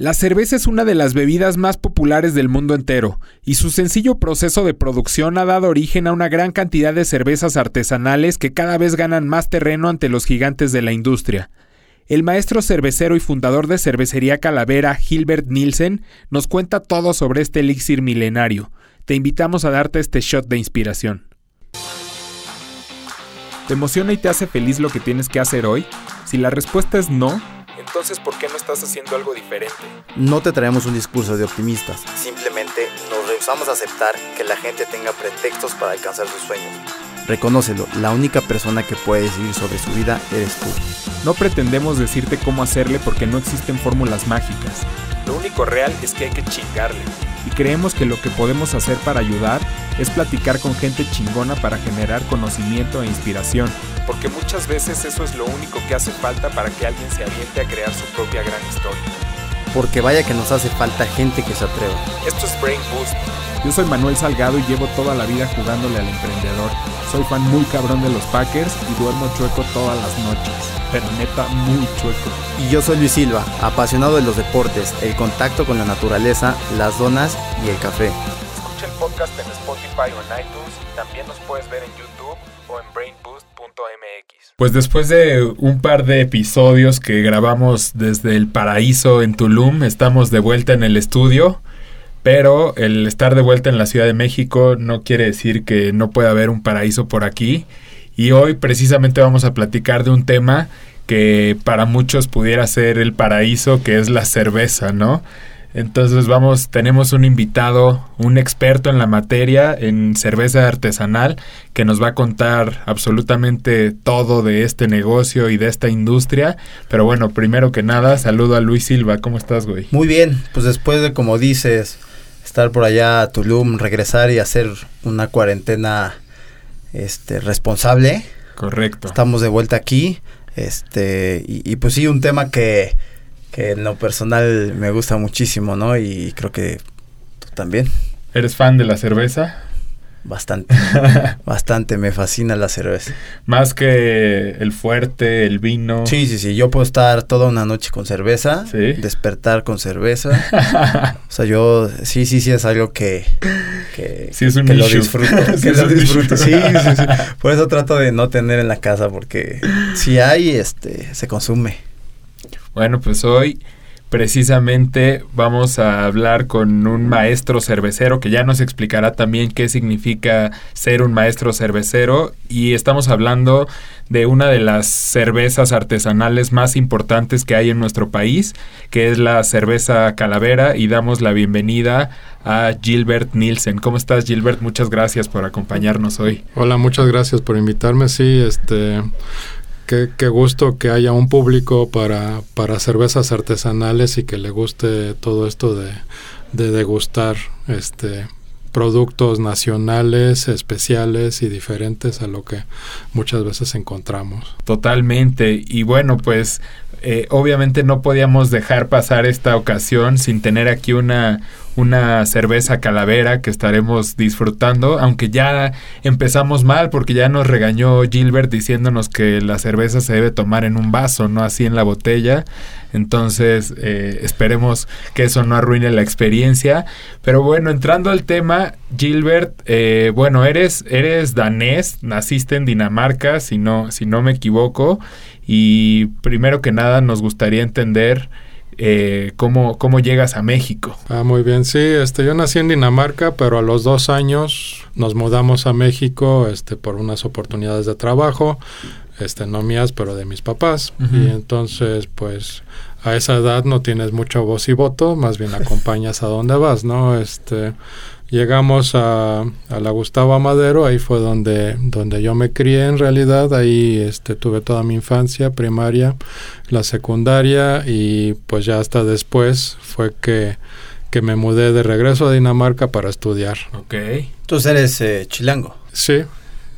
La cerveza es una de las bebidas más populares del mundo entero, y su sencillo proceso de producción ha dado origen a una gran cantidad de cervezas artesanales que cada vez ganan más terreno ante los gigantes de la industria. El maestro cervecero y fundador de Cervecería Calavera, Gilbert Nielsen, nos cuenta todo sobre este elixir milenario. Te invitamos a darte este shot de inspiración. ¿Te emociona y te hace feliz lo que tienes que hacer hoy? Si la respuesta es no, entonces ¿por qué no estás haciendo algo diferente? No te traemos un discurso de optimistas, simplemente nos rehusamos a aceptar que la gente tenga pretextos para alcanzar sus sueños. Reconócelo, la única persona que puede decidir sobre su vida eres tú. No pretendemos decirte cómo hacerle porque no existen fórmulas mágicas. Lo único real es que hay que chingarle. Y creemos que lo que podemos hacer para ayudar es platicar con gente chingona para generar conocimiento e inspiración. Porque muchas veces eso es lo único que hace falta para que alguien se aviente a crear su propia gran historia. Porque vaya que nos hace falta gente que se atreva. Esto es Brain Boost. Yo soy Manuel Salgado y llevo toda la vida jugándole al emprendedor. Soy fan muy cabrón de los Packers y duermo chueco todas las noches. Pero neta, muy chueco. Y yo soy Luis Silva, apasionado de los deportes, el contacto con la naturaleza, las donas y el café. Escucha el podcast en Spotify o en iTunes también nos puedes ver en YouTube o en brainboost.mx. Pues después de un par de episodios que grabamos desde el paraíso en Tulum, estamos de vuelta en el estudio. Pero el estar de vuelta en la Ciudad de México no quiere decir que no pueda haber un paraíso por aquí. Y hoy precisamente vamos a platicar de un tema que para muchos pudiera ser el paraíso, que es la cerveza, ¿no? Entonces vamos, tenemos un invitado, un experto en la materia, en cerveza artesanal, que nos va a contar absolutamente todo de este negocio y de esta industria. Pero bueno, primero que nada, saludo a Luis Silva. ¿Cómo estás, güey? Muy bien, pues después de, como dices, estar por allá a Tulum, regresar y hacer una cuarentena este responsable. Correcto. Estamos de vuelta aquí. Este, y, y pues sí, un tema que, que en lo personal me gusta muchísimo, ¿no? Y creo que tú también. ¿Eres fan de la cerveza? Bastante, bastante, me fascina la cerveza. Más que el fuerte, el vino. Sí, sí, sí, yo puedo estar toda una noche con cerveza, ¿Sí? despertar con cerveza. o sea, yo, sí, sí, sí, es algo que, que, Sí, es un que lo disfruto. Que lo disfruto, sí, sí, sí. Por eso trato de no tener en la casa, porque si hay, este, se consume. Bueno, pues hoy precisamente vamos a hablar con un maestro cervecero que ya nos explicará también qué significa ser un maestro cervecero y estamos hablando de una de las cervezas artesanales más importantes que hay en nuestro país, que es la cerveza Calavera y damos la bienvenida a Gilbert Nielsen. ¿Cómo estás Gilbert? Muchas gracias por acompañarnos hoy. Hola, muchas gracias por invitarme. Sí, este, qué, gusto que haya un público para, para cervezas artesanales y que le guste todo esto de, de degustar este productos nacionales, especiales y diferentes a lo que muchas veces encontramos. Totalmente. Y bueno, pues eh, obviamente no podíamos dejar pasar esta ocasión sin tener aquí una, una cerveza calavera que estaremos disfrutando, aunque ya empezamos mal porque ya nos regañó Gilbert diciéndonos que la cerveza se debe tomar en un vaso, no así en la botella. Entonces eh, esperemos que eso no arruine la experiencia. Pero bueno, entrando al tema, Gilbert, eh, bueno, eres, eres danés, naciste en Dinamarca, si no, si no me equivoco. Y primero que nada nos gustaría entender eh, cómo, cómo llegas a México. Ah, muy bien, sí, este, yo nací en Dinamarca, pero a los dos años nos mudamos a México, este, por unas oportunidades de trabajo, este, no mías, pero de mis papás. Y entonces, pues, a esa edad no tienes mucho voz y voto, más bien acompañas a donde vas, ¿no? Este, llegamos a, a la Gustavo Amadero, ahí fue donde, donde yo me crié en realidad, ahí este, tuve toda mi infancia, primaria, la secundaria y pues ya hasta después fue que, que me mudé de regreso a Dinamarca para estudiar. Ok. Entonces eres eh, chilango. Sí.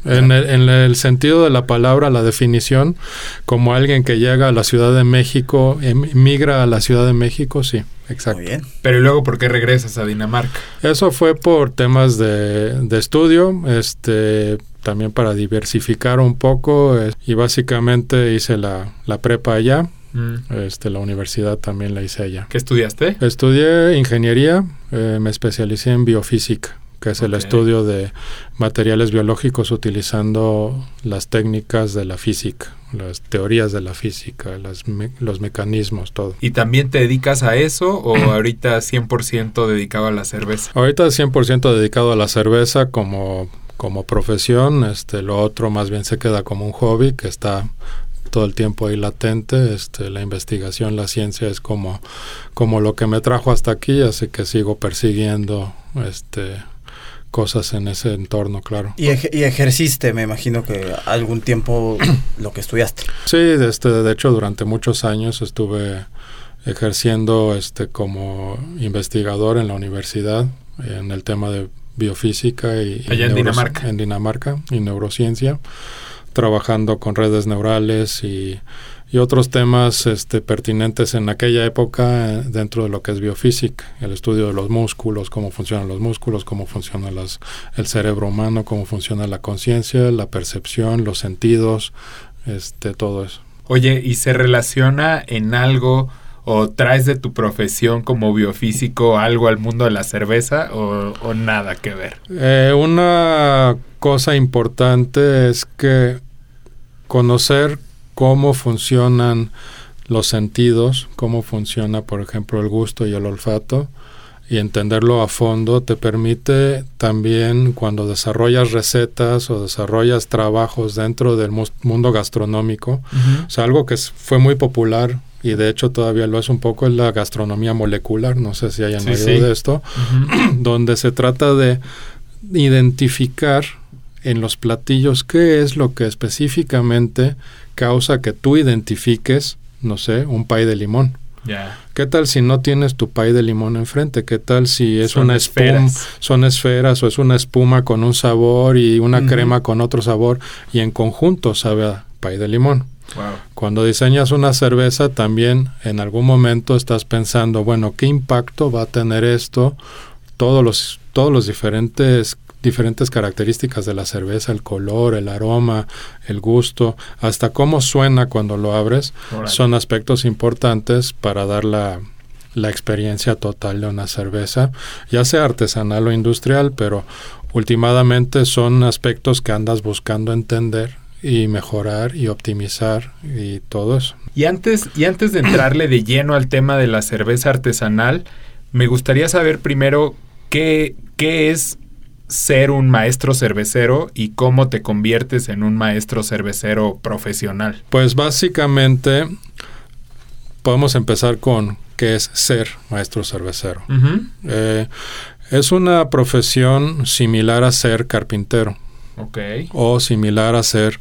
En el, en el sentido de la palabra, la definición, como alguien que llega a la Ciudad de México, emigra a la Ciudad de México, sí, exacto. Muy bien. Pero ¿y luego por qué regresas a Dinamarca? Eso fue por temas de, de estudio, este, también para diversificar un poco eh, y básicamente hice la, la prepa allá Mm. Este, la universidad también la hice allá. ¿Qué estudiaste? Estudié ingeniería, eh, me especialicé en biofísica que es el estudio de materiales biológicos utilizando las técnicas de la física, las teorías de la física, los mecanismos, todo. ¿Y también te dedicas a eso o ahorita 100% dedicado a la cerveza? Ahorita 100% dedicado a la cerveza como, como profesión, este, lo otro más bien se queda como un hobby que está todo el tiempo ahí latente. Este, la investigación, la ciencia es como, como lo que me trajo hasta aquí, así que sigo persiguiendo este, cosas en ese entorno, claro. Y, ejerciste, me imagino que algún tiempo lo que estudiaste. Sí, este, de hecho durante muchos años estuve ejerciendo este como investigador en la universidad en el tema de biofísica y, Allá en Dinamarca. En Dinamarca y neurociencia, trabajando con redes neurales y y otros temas este, pertinentes en aquella época eh, dentro de lo que es biofísica, el estudio de los músculos, cómo funcionan los músculos, cómo funciona las, el cerebro humano, cómo funciona la conciencia, la percepción, los sentidos, este, todo eso. Oye, ¿y se relaciona en algo o traes de tu profesión como biofísico algo al mundo de la cerveza o, nada que ver? Eh, una cosa importante es que conocer cómo funcionan los sentidos, cómo funciona, por ejemplo, el gusto y el olfato, y entenderlo a fondo te permite también cuando desarrollas recetas o desarrollas trabajos dentro del mundo gastronómico, o sea, algo que fue muy popular y de hecho todavía lo es un poco es la gastronomía molecular, no sé si hayan oído de esto, donde se trata de identificar en los platillos qué es lo que específicamente causa que tú identifiques, no sé, un pay de limón. ¿Qué tal si no tienes tu pay de limón enfrente? ¿Qué tal si es una espuma, son esferas o es una espuma con un sabor y una crema con otro sabor y en conjunto sabe a pay de limón? Cuando diseñas una cerveza también en algún momento estás pensando, bueno, ¿qué impacto va a tener esto? Todos los, todos los diferentes diferentes características de la cerveza, el color, el aroma, el gusto, hasta cómo suena cuando lo abres, son aspectos importantes para dar la, la experiencia total de una cerveza, ya sea artesanal o industrial, pero últimamente son aspectos que andas buscando entender y mejorar y optimizar y todo eso. Y antes, y antes de entrarle de lleno al tema de la cerveza artesanal, me gustaría saber primero qué, qué es ser un maestro cervecero y cómo te conviertes en un maestro cervecero profesional? Pues básicamente podemos empezar con qué es ser maestro cervecero. Eh, es una profesión similar a ser carpintero. O similar a ser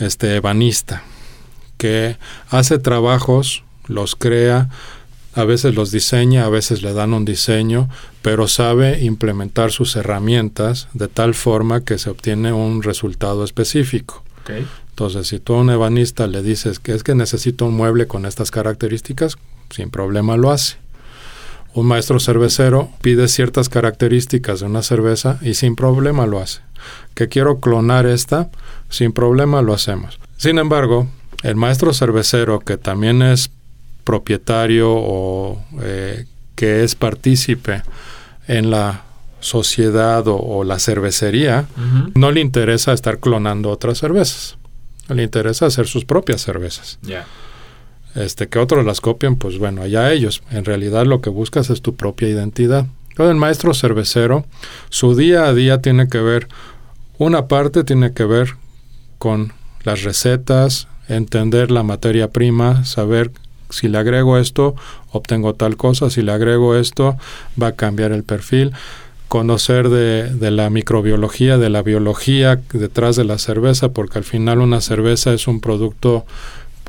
este ebanista, que hace trabajos, los crea, a veces los diseña, a veces le dan un diseño, pero sabe implementar sus herramientas de tal forma que se obtiene un resultado específico. Entonces, si tú a un ebanista le dices que es que necesito un mueble con estas características, sin problema lo hace. Un maestro cervecero pide ciertas características de una cerveza y sin problema lo hace. Que quiero clonar esta, sin problema lo hacemos. Sin embargo, el maestro cervecero, que también es propietario o eh, que es partícipe en la sociedad o, la cervecería, no le interesa estar clonando otras cervezas. Le interesa hacer sus propias cervezas. Este, que otros las copien, pues bueno, allá ellos. En realidad lo que buscas es tu propia identidad. el maestro cervecero, su día a día tiene que ver, una parte tiene que ver con las recetas, entender la materia prima, saber si le agrego esto, obtengo tal cosa, si le agrego esto, va a cambiar el perfil. Conocer de, de, la microbiología, de la biología detrás de la cerveza, porque al final una cerveza es un producto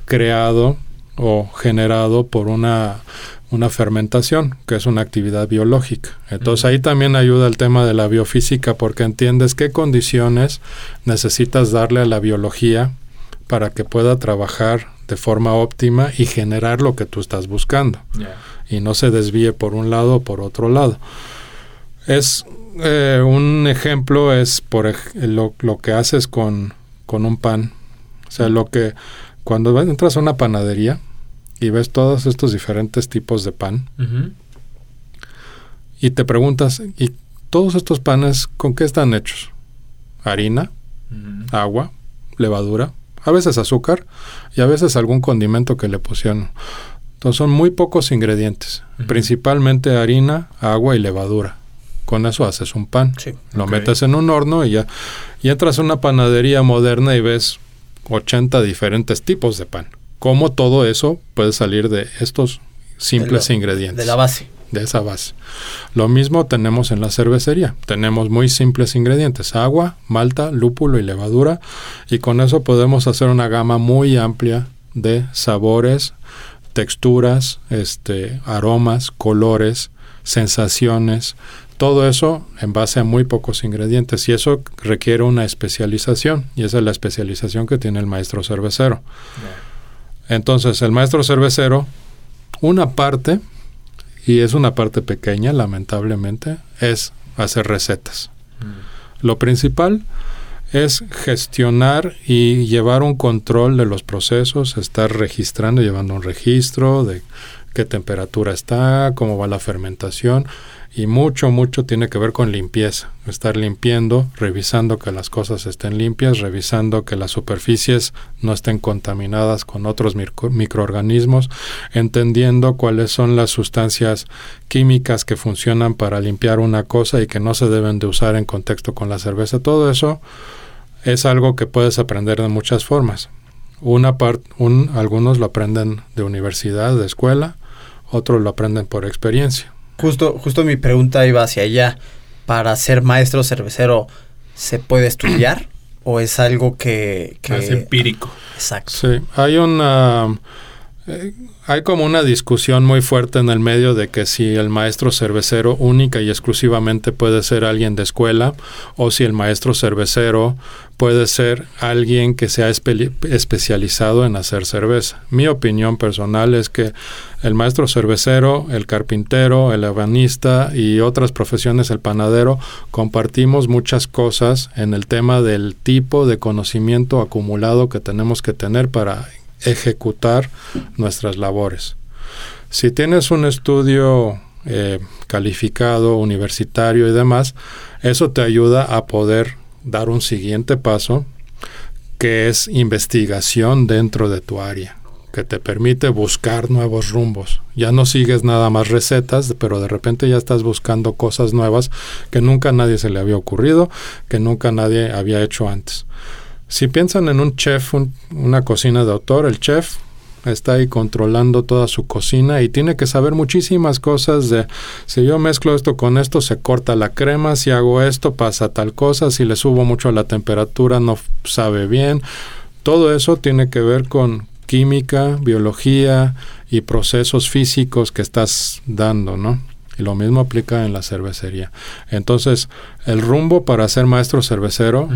creado o generado por una, una fermentación, que es una actividad biológica. Entonces ahí también ayuda el tema de la biofísica, porque entiendes qué condiciones necesitas darle a la biología para que pueda trabajar de forma óptima y generar lo que tú estás buscando. Y no se desvíe por un lado o por otro lado. Es eh, un ejemplo es por lo, lo, que haces con, con un pan. O sea, lo que cuando entras a una panadería y ves todos estos diferentes tipos de pan y te preguntas, ¿y todos estos panes con qué están hechos? Harina, agua, levadura, a veces azúcar y a veces algún condimento que le pusieron. Entonces son muy pocos ingredientes, principalmente harina, agua y levadura. Con eso haces un pan. Lo metes en un horno y ya y entras a una panadería moderna y ves 80 diferentes tipos de pan. ¿Cómo todo eso puede salir de estos simples ingredientes? De la base. De esa base. Lo mismo tenemos en la cervecería. Tenemos muy simples ingredientes, agua, malta, lúpulo y levadura. Y con eso podemos hacer una gama muy amplia de sabores, texturas, este, aromas, colores, sensaciones, todo eso en base a muy pocos ingredientes y eso requiere una especialización y esa es la especialización que tiene el maestro cervecero. Entonces el maestro cervecero, una parte, y es una parte pequeña lamentablemente, es hacer recetas. Mm. Lo principal es gestionar y llevar un control de los procesos, estar registrando, llevando un registro de qué temperatura está, cómo va la fermentación y mucho, mucho tiene que ver con limpieza, estar limpiando, revisando que las cosas estén limpias, revisando que las superficies no estén contaminadas con otros microorganismos, entendiendo cuáles son las sustancias químicas que funcionan para limpiar una cosa y que no se deben de usar en contexto con la cerveza. Todo eso es algo que puedes aprender de muchas formas. Una parte, un, algunos lo aprenden de universidad, de escuela, otros lo aprenden por experiencia. Justo, justo mi pregunta iba hacia allá. Para ser maestro cervecero, ¿se puede estudiar? ¿O es algo que, Es empírico. Exacto. Sí, hay una... Eh, hay como una discusión muy fuerte en el medio de que si el maestro cervecero única y exclusivamente puede ser alguien de escuela o si el maestro cervecero puede ser alguien que se ha especializado en hacer cerveza. Mi opinión personal es que el maestro cervecero, el carpintero, el ebanista y otras profesiones, el panadero, compartimos muchas cosas en el tema del tipo de conocimiento acumulado que tenemos que tener para ejecutar nuestras labores. Si tienes un estudio eh, calificado, universitario y demás, eso te ayuda a poder dar un siguiente paso que es investigación dentro de tu área, que te permite buscar nuevos rumbos. Ya no sigues nada más recetas, pero de repente ya estás buscando cosas nuevas que nunca a nadie se le había ocurrido, que nunca nadie había hecho antes. Si piensan en un chef, una cocina de autor, el chef está ahí controlando toda su cocina y tiene que saber muchísimas cosas de si yo mezclo esto con esto se corta la crema, si hago esto pasa tal cosa, si le subo mucho la temperatura no sabe bien. Todo eso tiene que ver con química, biología y procesos físicos que estás dando, ¿no? Y lo mismo aplica en la cervecería. Entonces, el rumbo para ser maestro cervecero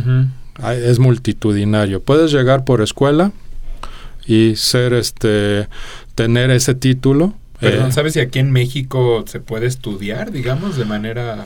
es multitudinario. Puedes llegar por escuela y ser este tener ese título. Perdón, eh, ¿sabes si aquí en México se puede estudiar, digamos, de manera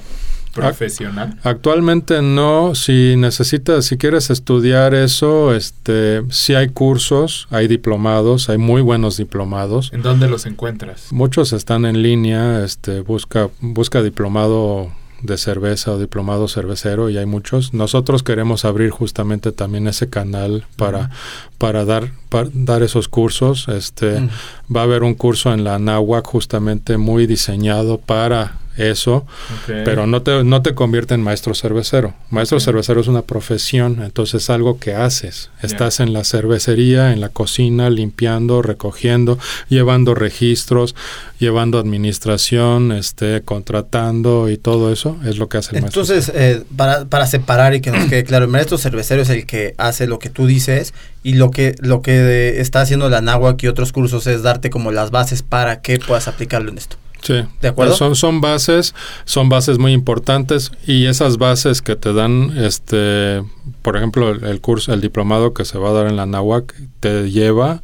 profesional? Actualmente no. Si necesitas, si quieres estudiar eso, este, si hay cursos, hay diplomados, hay muy buenos diplomados. ¿En dónde los encuentras? Muchos están en línea. Este, busca, busca diplomado de cerveza o diplomado cervecero y hay muchos. Nosotros queremos abrir justamente también ese canal para, para dar para dar esos cursos. Este va a haber un curso en la NAWAC justamente muy diseñado para eso, pero no te, no te convierte en maestro cervecero. Maestro cervecero es una profesión, entonces es algo que haces. Estás en la cervecería, en la cocina, limpiando, recogiendo, llevando registros, llevando administración, este, contratando y todo eso es lo que hace el maestro. Entonces, eh, para, para separar y que nos quede claro, el maestro cervecero es el que hace lo que tú dices y lo que, lo que está haciendo la NAWAC y otros cursos es darte como las bases para que puedas aplicarlo en esto. Sí, ¿de acuerdo? Son, son bases, son bases muy importantes y esas bases que te dan, este, por ejemplo, el, curso, el diplomado que se va a dar en la NAWAC te lleva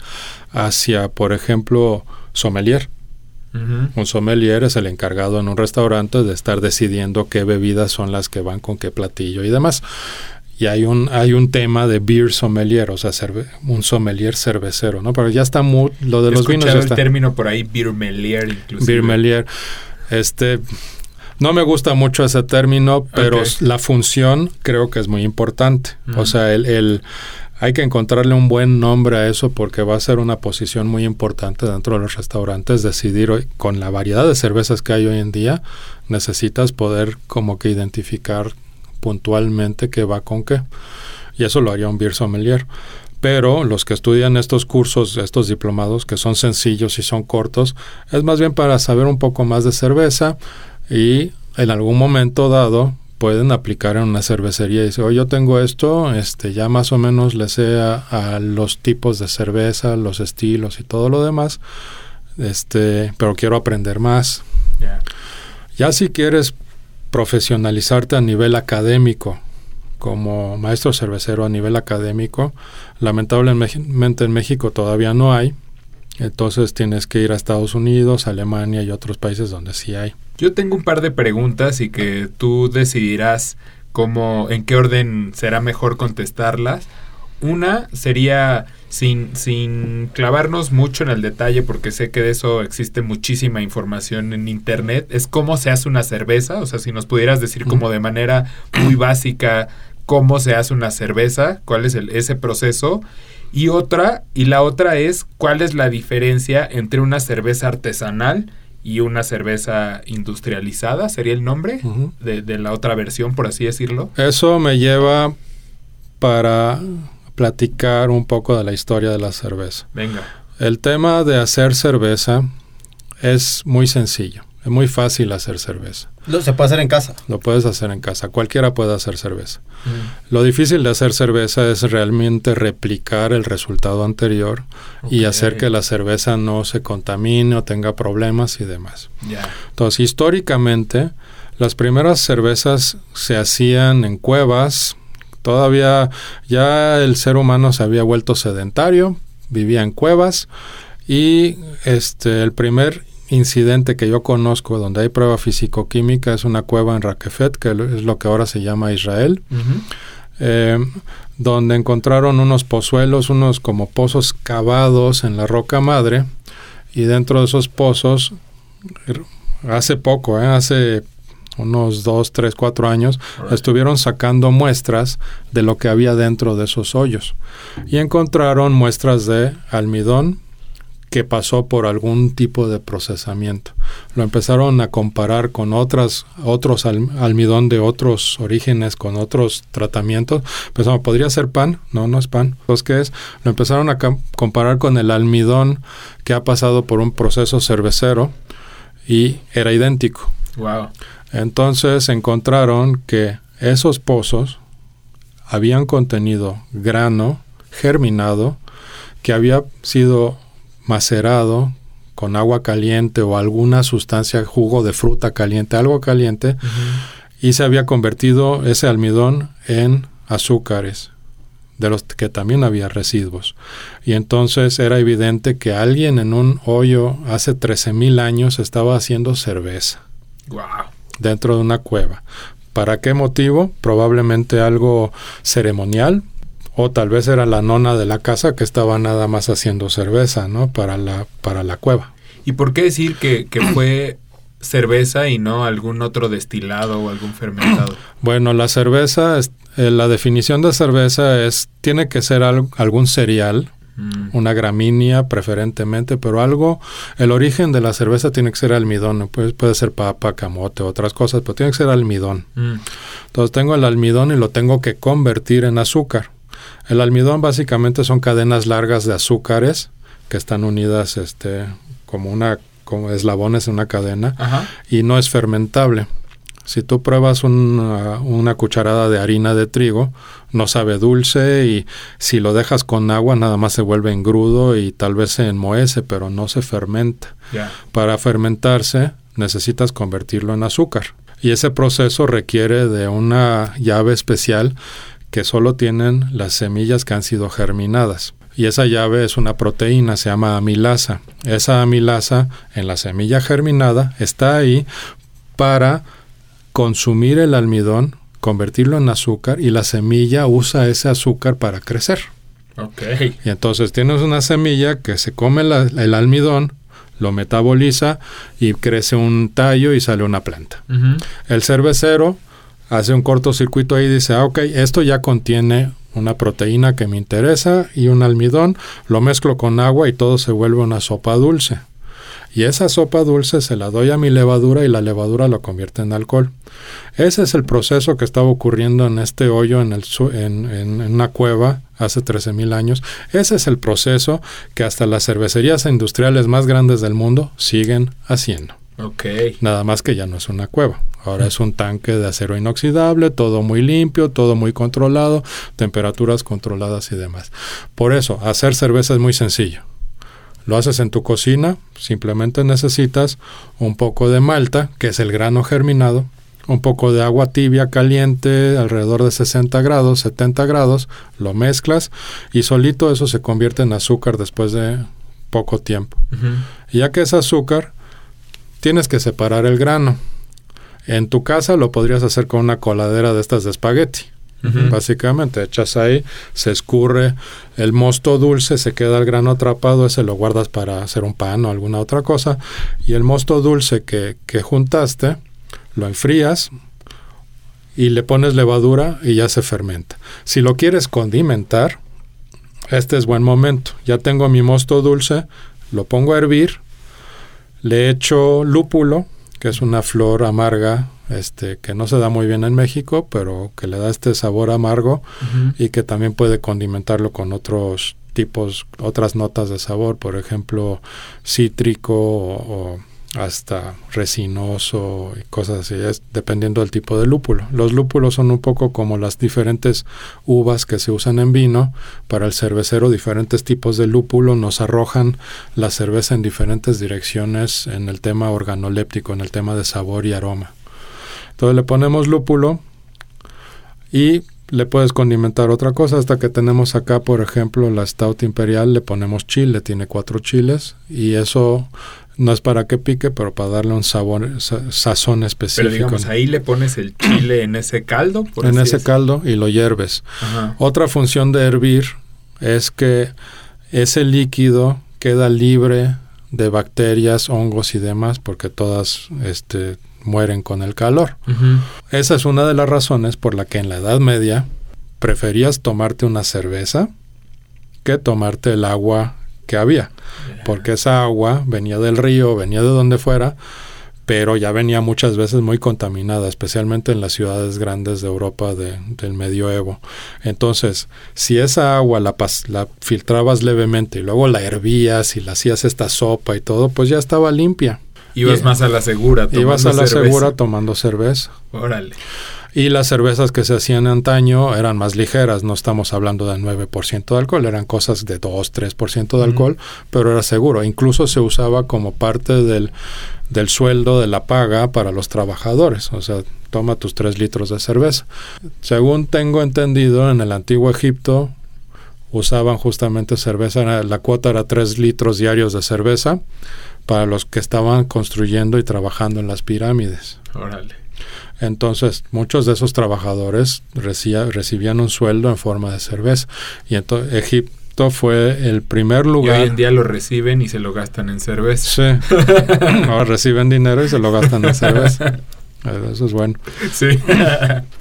hacia, por ejemplo, sommelier. Un sommelier es el encargado en un restaurante de estar decidiendo qué bebidas son las que van con qué platillo y demás. Y hay un, hay un tema de beer sommelier, o sea, un sommelier cervecero, ¿no? Pero ya está muy, lo de los vinos ya el término por ahí, beer melier inclusive. Beer melier. Este, no me gusta mucho ese término, pero la función creo que es muy importante. O sea, el, el, hay que encontrarle un buen nombre a eso porque va a ser una posición muy importante dentro de los restaurantes. Decidir hoy, con la variedad de cervezas que hay hoy en día, necesitas poder como que identificar puntualmente qué va con qué. Y eso lo haría un beer sommelier. Pero los que estudian estos cursos, estos diplomados, que son sencillos y son cortos, es más bien para saber un poco más de cerveza y en algún momento dado pueden aplicar en una cervecería y decir, oh, yo tengo esto, este, ya más o menos le sé a, los tipos de cerveza, los estilos y todo lo demás, este, pero quiero aprender más. Ya si quieres profesionalizarte a nivel académico, como maestro cervecero a nivel académico, lamentablemente en México todavía no hay. Entonces tienes que ir a Estados Unidos, Alemania y otros países donde sí hay. Yo tengo un par de preguntas y que tú decidirás cómo, en qué orden será mejor contestarlas. Una sería sin, sin clavarnos mucho en el detalle, porque sé que de eso existe muchísima información en internet, es cómo se hace una cerveza. O sea, si nos pudieras decir como de manera muy básica cómo se hace una cerveza, cuál es el, ese proceso. Y otra, y la otra es cuál es la diferencia entre una cerveza artesanal y una cerveza industrializada, sería el nombre de, de, la otra versión, por así decirlo. Eso me lleva para platicar un poco de la historia de la cerveza. Venga. El tema de hacer cerveza es muy sencillo. Es muy fácil hacer cerveza. Lo, se puede hacer en casa. Lo puedes hacer en casa. Cualquiera puede hacer cerveza. Mm. Lo difícil de hacer cerveza es realmente replicar el resultado anterior y hacer que la cerveza no se contamine o tenga problemas y demás. Entonces, históricamente, las primeras cervezas se hacían en cuevas. Todavía ya el ser humano se había vuelto sedentario, vivía en cuevas y este el primer incidente que yo conozco donde hay prueba físico-química es una cueva en Raquefet, que es lo que ahora se llama Israel, eh, donde encontraron unos pozuelos, unos como pozos cavados en la roca madre, y dentro de esos pozos, hace poco, eh, hace unos dos, tres, cuatro años, estuvieron sacando muestras de lo que había dentro de esos hoyos y encontraron muestras de almidón, que pasó por algún tipo de procesamiento. Lo empezaron a comparar con otras, otros almidón de otros orígenes, con otros tratamientos. Pensaron, ¿podría ser pan? No, no es pan. Entonces, ¿qué es? Lo empezaron a comparar con el almidón que ha pasado por un proceso cervecero y era idéntico. Wow. Entonces encontraron que esos pozos habían contenido grano germinado que había sido macerado con agua caliente o alguna sustancia, jugo de fruta caliente, algo caliente, y se había convertido ese almidón en azúcares, de los que también había residuos. Y entonces era evidente que alguien en un hoyo hace 13.000 años estaba haciendo cerveza. Dentro de una cueva. ¿Para qué motivo? Probablemente algo ceremonial, o tal vez era la nona de la casa que estaba nada más haciendo cerveza, ¿no? Para la, para la cueva. ¿Y por qué decir que, fue cerveza y no algún otro destilado o algún fermentado? Bueno, la cerveza, eh, la definición de cerveza es, tiene que ser algún cereal, mm. una gramínea preferentemente, pero algo, el origen de la cerveza tiene que ser almidón, puede, puede ser papa, camote, otras cosas, pero tiene que ser almidón. Mm. Entonces tengo el almidón y lo tengo que convertir en azúcar. El almidón básicamente son cadenas largas de azúcares que están unidas este, como una como eslabones en una cadena y no es fermentable. Si tú pruebas una, una, cucharada de harina de trigo, no sabe dulce y si lo dejas con agua nada más se vuelve engrudo y tal vez se enmohece, pero no se fermenta. Para fermentarse necesitas convertirlo en azúcar y ese proceso requiere de una llave especial que solo tienen las semillas que han sido germinadas. Y esa llave es una proteína, se llama amilasa. Esa amilasa en la semilla germinada está ahí para consumir el almidón convertirlo en azúcar y la semilla usa ese azúcar para crecer. Okay. Y entonces tienes una semilla que se come el almidón, lo metaboliza y crece un tallo y sale una planta. El cervecero hace un cortocircuito ahí y dice, ah, ok, esto ya contiene una proteína que me interesa y un almidón, lo mezclo con agua y todo se vuelve una sopa dulce. Y esa sopa dulce se la doy a mi levadura y la levadura lo convierte en alcohol. Ese es el proceso que estaba ocurriendo en este hoyo en, el, en, en, una cueva hace 13.000 años. Ese es el proceso que hasta las cervecerías industriales más grandes del mundo siguen haciendo. Okay. Nada más que ya no es una cueva. Ahora es un tanque de acero inoxidable, todo muy limpio, todo muy controlado, temperaturas controladas y demás. Por eso, hacer cerveza es muy sencillo. Lo haces en tu cocina, simplemente necesitas un poco de malta, que es el grano germinado, un poco de agua tibia caliente, alrededor de 60 grados, 70 grados, lo mezclas y solito eso se convierte en azúcar después de poco tiempo. Ya que es azúcar, tienes que separar el grano. En tu casa lo podrías hacer con una coladera de estas de espagueti. Básicamente, echas ahí, se escurre el mosto dulce, se queda el grano atrapado, ese lo guardas para hacer un pan o alguna otra cosa. Y el mosto dulce que, que juntaste, lo enfrías y le pones levadura y ya se fermenta. Si lo quieres condimentar, este es buen momento. Ya tengo mi mosto dulce, lo pongo a hervir, le echo lúpulo, que es una flor amarga este, que no se da muy bien en México, pero que le da este sabor amargo y que también puede condimentarlo con otros tipos, otras notas de sabor, por ejemplo, cítrico o, hasta resinoso y cosas así, es dependiendo del tipo de lúpulo. Los lúpulos son un poco como las diferentes uvas que se usan en vino. Para el cervecero, diferentes tipos de lúpulo nos arrojan la cerveza en diferentes direcciones en el tema organoléptico, en el tema de sabor y aroma. Entonces le ponemos lúpulo y le puedes condimentar otra cosa hasta que tenemos acá, por ejemplo, la stout imperial, le ponemos chile, tiene cuatro chiles y eso no es para que pique, pero para darle un sabor, sazón específico. Pero digamos, ahí le pones el chile en ese caldo. en ese caldo y lo hierves. Otra función de hervir es que ese líquido queda libre de bacterias, hongos y demás, porque todas este, mueren con el calor. Esa es una de las razones por la que en la Edad Media preferías tomarte una cerveza que tomarte el agua que había, porque esa agua venía del río, venía de donde fuera, pero ya venía muchas veces muy contaminada, especialmente en las ciudades grandes de Europa del medioevo. Entonces, si esa agua la, la filtrabas levemente y luego la hervías y la hacías esta sopa y todo, pues ya estaba limpia. Ibas más a la segura. Tomando ibas a la segura tomando cerveza. Órale. Y las cervezas que se hacían antaño eran más ligeras, no estamos hablando del 9% de alcohol, eran cosas de 2, 3% de alcohol, pero era seguro. Incluso se usaba como parte del, del sueldo de la paga para los trabajadores. O sea, toma tus 3 litros de cerveza. Según tengo entendido, en el antiguo Egipto usaban justamente cerveza, la cuota era 3 litros diarios de cerveza para los que estaban construyendo y trabajando en las pirámides. Órale. Entonces, muchos de esos trabajadores recibían un sueldo en forma de cerveza. Y entonces Egipto fue el primer lugar. Y hoy en día lo reciben y se lo gastan en cerveza. Sí. Ahora reciben dinero y se lo gastan en cerveza. Eso es bueno. Sí.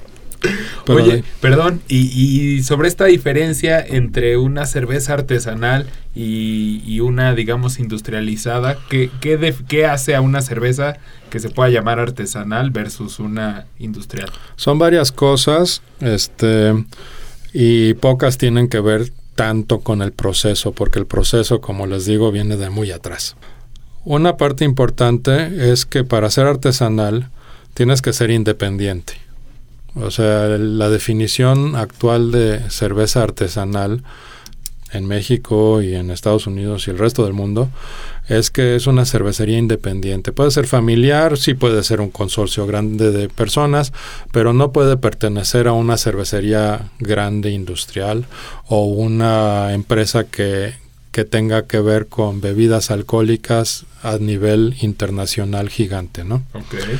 Oye, perdón, y, sobre esta diferencia entre una cerveza artesanal y, una, digamos, industrializada, ¿qué, qué, hace a una cerveza que se pueda llamar artesanal versus una industrial? Son varias cosas, este, y pocas tienen que ver tanto con el proceso, porque el proceso, como les digo, viene de muy atrás. Una parte importante es que para ser artesanal tienes que ser independiente. O sea, la definición actual de cerveza artesanal en México y en Estados Unidos y el resto del mundo es que es una cervecería independiente. Puede ser familiar, sí puede ser un consorcio grande de personas, pero no puede pertenecer a una cervecería grande industrial o una empresa que, que tenga que ver con bebidas alcohólicas a nivel internacional gigante, ¿no? Okay.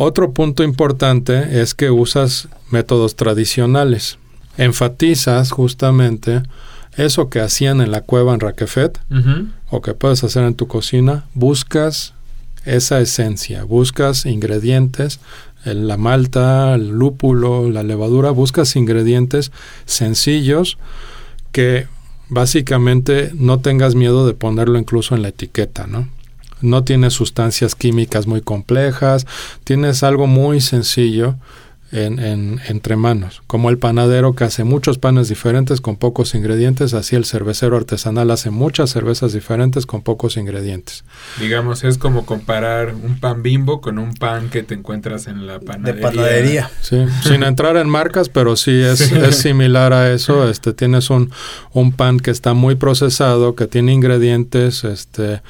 Otro punto importante es que usas métodos tradicionales. Enfatizas justamente eso que hacían en la cueva en Raquefet o que puedes hacer en tu cocina. Buscas esa esencia, buscas ingredientes, la malta, el lúpulo, la levadura, buscas ingredientes sencillos que básicamente no tengas miedo de ponerlo incluso en la etiqueta, ¿no? No tienes sustancias químicas muy complejas, tienes algo muy sencillo en, entre manos, como el panadero que hace muchos panes diferentes con pocos ingredientes, así el cervecero artesanal hace muchas cervezas diferentes con pocos ingredientes. Digamos, es como comparar un pan bimbo con un pan que te encuentras en la panadería. De panadería. Sí, sin entrar en marcas, pero sí es, es similar a eso. Este, tienes un, un pan que está muy procesado, que tiene ingredientes, este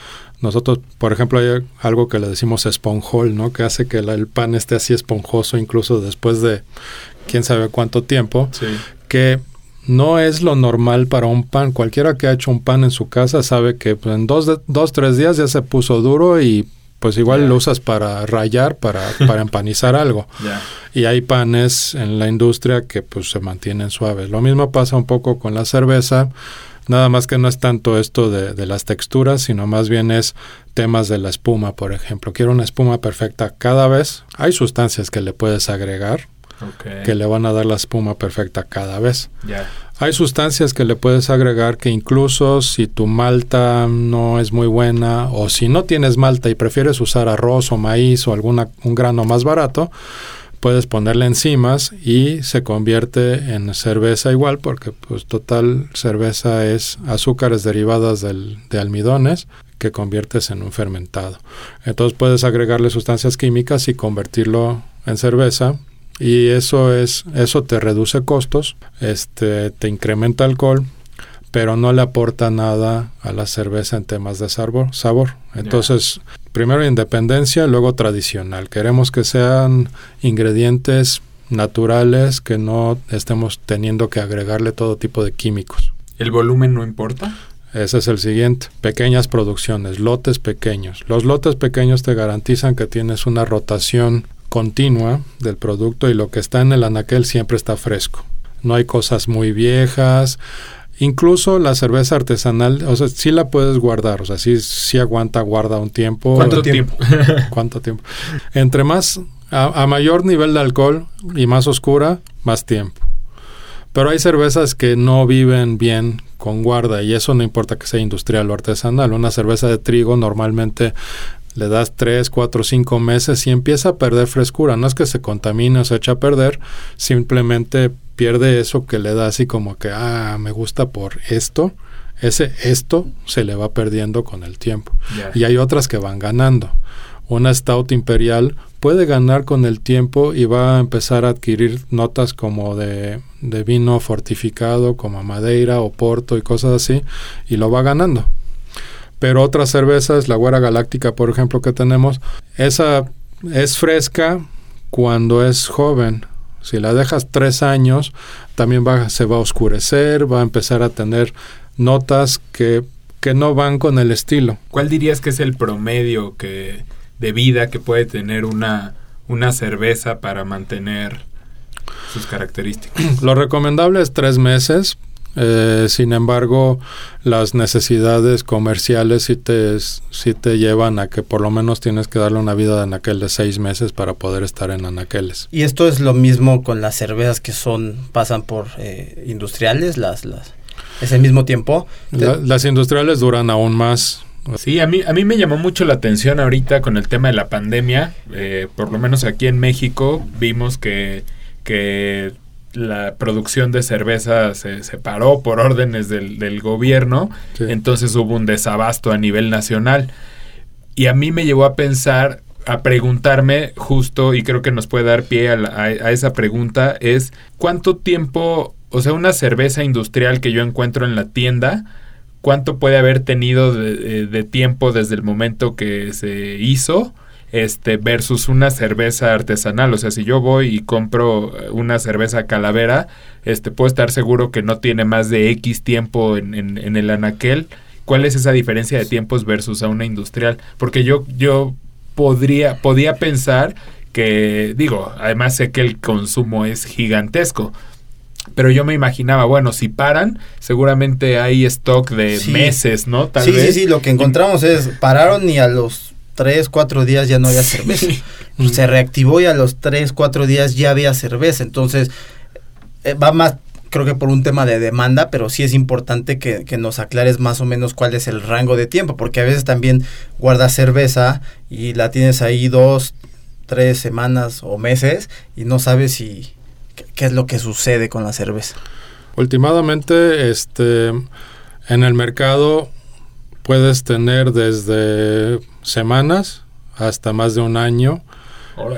nosotros, por ejemplo, hay algo que le decimos esponjol, ¿no? Que hace que el pan esté así esponjoso incluso después de quién sabe cuánto tiempo. Que no es lo normal para un pan. Cualquiera que ha hecho un pan en su casa sabe que pues, en dos, dos, tres días ya se puso duro y pues igual lo usas para rayar, para, para empanizar algo. Y hay panes en la industria que pues se mantienen suaves. Lo mismo pasa un poco con la cerveza. Nada más que no es tanto esto de, las texturas, sino más bien es temas de la espuma, por ejemplo. Quiero una espuma perfecta cada vez. Hay sustancias que le puedes agregar que le van a dar la espuma perfecta cada vez. Hay sustancias que le puedes agregar que incluso si tu malta no es muy buena o si no tienes malta y prefieres usar arroz o maíz o alguna, un grano más barato, puedes ponerle enzimas y se convierte en cerveza igual porque pues total cerveza es azúcares derivadas del, de almidones que conviertes en un fermentado. Entonces puedes agregarle sustancias químicas y convertirlo en cerveza y eso es eso te reduce costos, este te incrementa alcohol, pero no le aporta nada a la cerveza en temas de sabor. sabor. Entonces, primero independencia, luego tradicional. Queremos que sean ingredientes naturales, que no estemos teniendo que agregarle todo tipo de químicos. ¿El volumen no importa? Ese es el siguiente. Pequeñas producciones, lotes pequeños. Los lotes pequeños te garantizan que tienes una rotación continua del producto y lo que está en el anaquel siempre está fresco. No hay cosas muy viejas, Incluso la cerveza artesanal, o sea, sí la puedes guardar, o sea, sí, sí aguanta, guarda un tiempo. ¿Cuánto tiempo? ¿Cuánto tiempo? Entre más, a, mayor nivel de alcohol y más oscura, más tiempo. Pero hay cervezas que no viven bien con guarda y eso no importa que sea industrial o artesanal. Una cerveza de trigo normalmente le das 3, 4, 5 meses y empieza a perder frescura. No es que se contamine o se eche a perder, simplemente pierde eso que le da así como que, ah, me gusta por esto. Ese esto se le va perdiendo con el tiempo. Y hay otras que van ganando. Una stout imperial puede ganar con el tiempo y va a empezar a adquirir notas como de, de vino fortificado, como madeira o porto y cosas así, y lo va ganando. Pero otras cervezas, la Guara Galáctica, por ejemplo, que tenemos, esa es fresca cuando es joven, si la dejas tres años, también va, se va a oscurecer, va a empezar a tener notas que, que no van con el estilo. ¿Cuál dirías que es el promedio que, de vida que puede tener una, una cerveza para mantener sus características? Lo recomendable es tres meses, eh, sin embargo, las necesidades comerciales sí te, sí te llevan a que por lo menos tienes que darle una vida de anaquel de seis meses para poder estar en anaqueles. Y esto es lo mismo con las cervezas que son pasan por eh, industriales, las, las es el mismo tiempo. las industriales duran aún más. Sí, a mí, a mí me llamó mucho la atención ahorita con el tema de la pandemia. Eh, por lo menos aquí en México vimos que, que la producción de cerveza se, paró por órdenes del, gobierno, entonces hubo un desabasto a nivel nacional. Y a mí me llevó a pensar, a preguntarme justo, y creo que nos puede dar pie a, esa pregunta, es cuánto tiempo, o sea, una cerveza industrial que yo encuentro en la tienda, cuánto puede haber tenido de tiempo desde el momento que se hizo este versus una cerveza artesanal. O sea, si yo voy y compro una cerveza calavera, este puedo estar seguro que no tiene más de X tiempo en, en, el anaquel. ¿Cuál es esa diferencia de tiempos versus a una industrial? Porque yo, yo podría, podía pensar que digo, además sé que el consumo es gigantesco. Pero yo me imaginaba, bueno, si paran, seguramente hay stock de meses, ¿no? Tal sí, sí, sí, lo que encontramos es, pararon y a los tres, cuatro días ya no había cerveza. Se reactivó y a los tres, cuatro días ya había cerveza. Entonces, eh, va más, creo que por un tema de demanda, pero sí es importante que, que, nos aclares más o menos cuál es el rango de tiempo, porque a veces también guardas cerveza y la tienes ahí dos, tres semanas o meses y no sabes si qué es lo que sucede con la cerveza. Últimamente, este, en el mercado puedes tener desde semanas hasta más de un año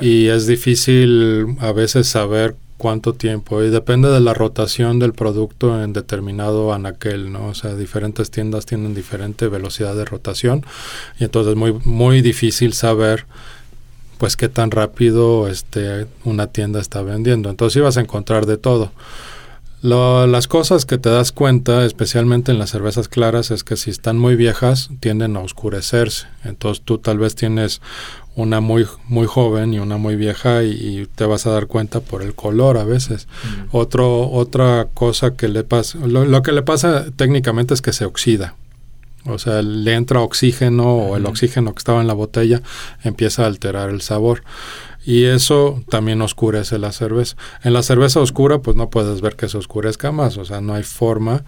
y es difícil a veces saber cuánto tiempo y depende de la rotación del producto en determinado anaquel, ¿no? O sea, diferentes tiendas tienen diferente velocidad de rotación y entonces es muy muy difícil saber pues qué tan rápido este una tienda está vendiendo. Entonces ibas a encontrar de todo las cosas que te das cuenta, especialmente en las cervezas claras, es que si están muy viejas tienden a oscurecerse. Entonces tú tal vez tienes una muy muy joven y una muy vieja y, te vas a dar cuenta por el color a veces. Mm. Otro otra cosa que le pasa, lo, que le pasa técnicamente es que se oxida. O sea, le entra oxígeno o el oxígeno que estaba en la botella empieza a alterar el sabor y eso también oscurece la cerveza. En la cerveza oscura pues no puedes ver que se oscurezca más, o sea, no hay forma,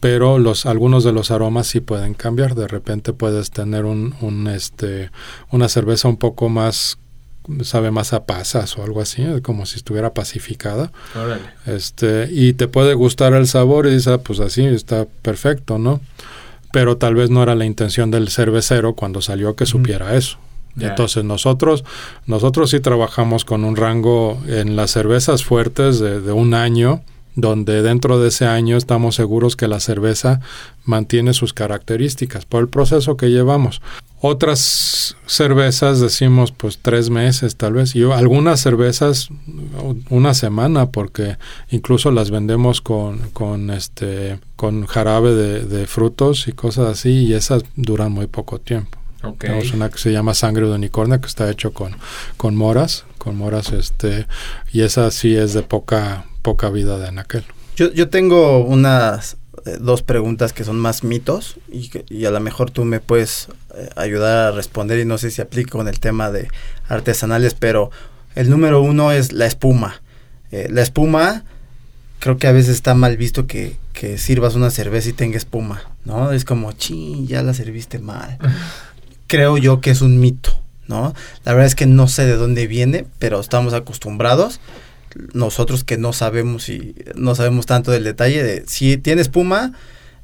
pero los algunos de los aromas sí pueden cambiar. De repente puedes tener un, un este una cerveza un poco más sabe más a pasas o algo así, como si estuviera pacificada. Este, y te puede gustar el sabor y dices, ah, pues así está perfecto, ¿no? Pero tal vez no era la intención del cervecero cuando salió que supiera eso. Entonces nosotros, nosotros sí trabajamos con un rango en las cervezas fuertes de, un año, donde dentro de ese año estamos seguros que la cerveza mantiene sus características por el proceso que llevamos. Otras cervezas decimos pues tres meses tal vez, y algunas cervezas una semana porque incluso las vendemos con, con este con jarabe de, de frutos y cosas así y esas duran muy poco tiempo. Tenemos una que se llama Sangre de Unicornio que está hecho con, con moras, con moras, este, y esa sí es de poca, poca vida de anaquel. Yo, yo tengo unas eh, dos preguntas que son más mitos y, y a lo mejor tú me puedes eh, ayudar a responder y no sé si aplica con el tema de artesanales, pero el número uno es la espuma. Eh, la espuma creo que a veces está mal visto que, que sirvas una cerveza y tenga espuma, ¿no? Es como, ching, ya la serviste mal. creo yo que es un mito, ¿no? La verdad es que no sé de dónde viene, pero estamos acostumbrados nosotros que no sabemos y no sabemos tanto del detalle de si tiene espuma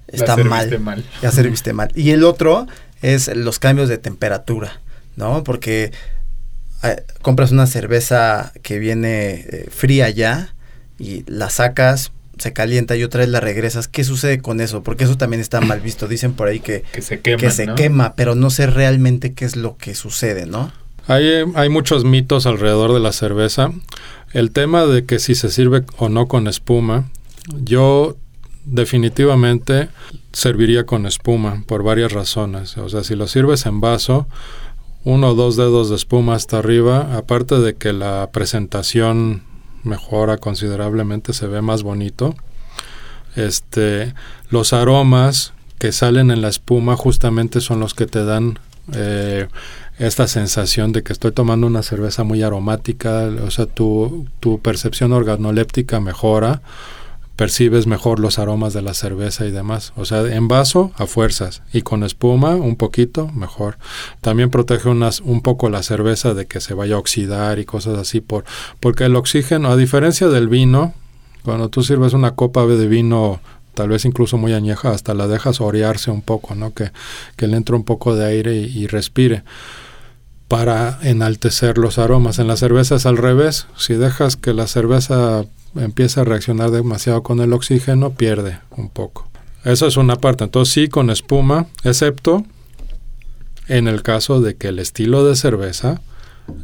está mal, mal, ya serviste mal. Y el otro es los cambios de temperatura, ¿no? Porque eh, compras una cerveza que viene eh, fría ya y la sacas se calienta y otra vez la regresas. ¿Qué sucede con eso? Porque eso también está mal visto. Dicen por ahí que, se, quema, que se quema, pero no sé realmente qué es lo que sucede, ¿no? Hay, hay muchos mitos alrededor de la cerveza. El tema de que si se sirve o no con espuma, yo definitivamente serviría con espuma por varias razones. O sea, si lo sirves en vaso, uno o dos dedos de espuma hasta arriba, aparte de que la presentación mejora considerablemente, se ve más bonito. Este, los aromas que salen en la espuma justamente son los que te dan eh, esta sensación de que estoy tomando una cerveza muy aromática, o sea, tu, tu percepción organoléptica mejora, percibes mejor los aromas de la cerveza y demás. O sea, en vaso a fuerzas y con espuma un poquito mejor. También protege unas, un poco la cerveza de que se vaya a oxidar y cosas así por porque el oxígeno, a diferencia del vino, cuando tú sirves una copa de vino tal vez incluso muy añeja, hasta la dejas orearse un poco, ¿no? Que, que le entre un poco de aire y, y respire para enaltecer los aromas. En la cerveza es al revés. Si dejas que la cerveza empieza a reaccionar demasiado con el oxígeno, pierde un poco. Eso es una parte. Entonces sí, con espuma, excepto en el caso de que el estilo de cerveza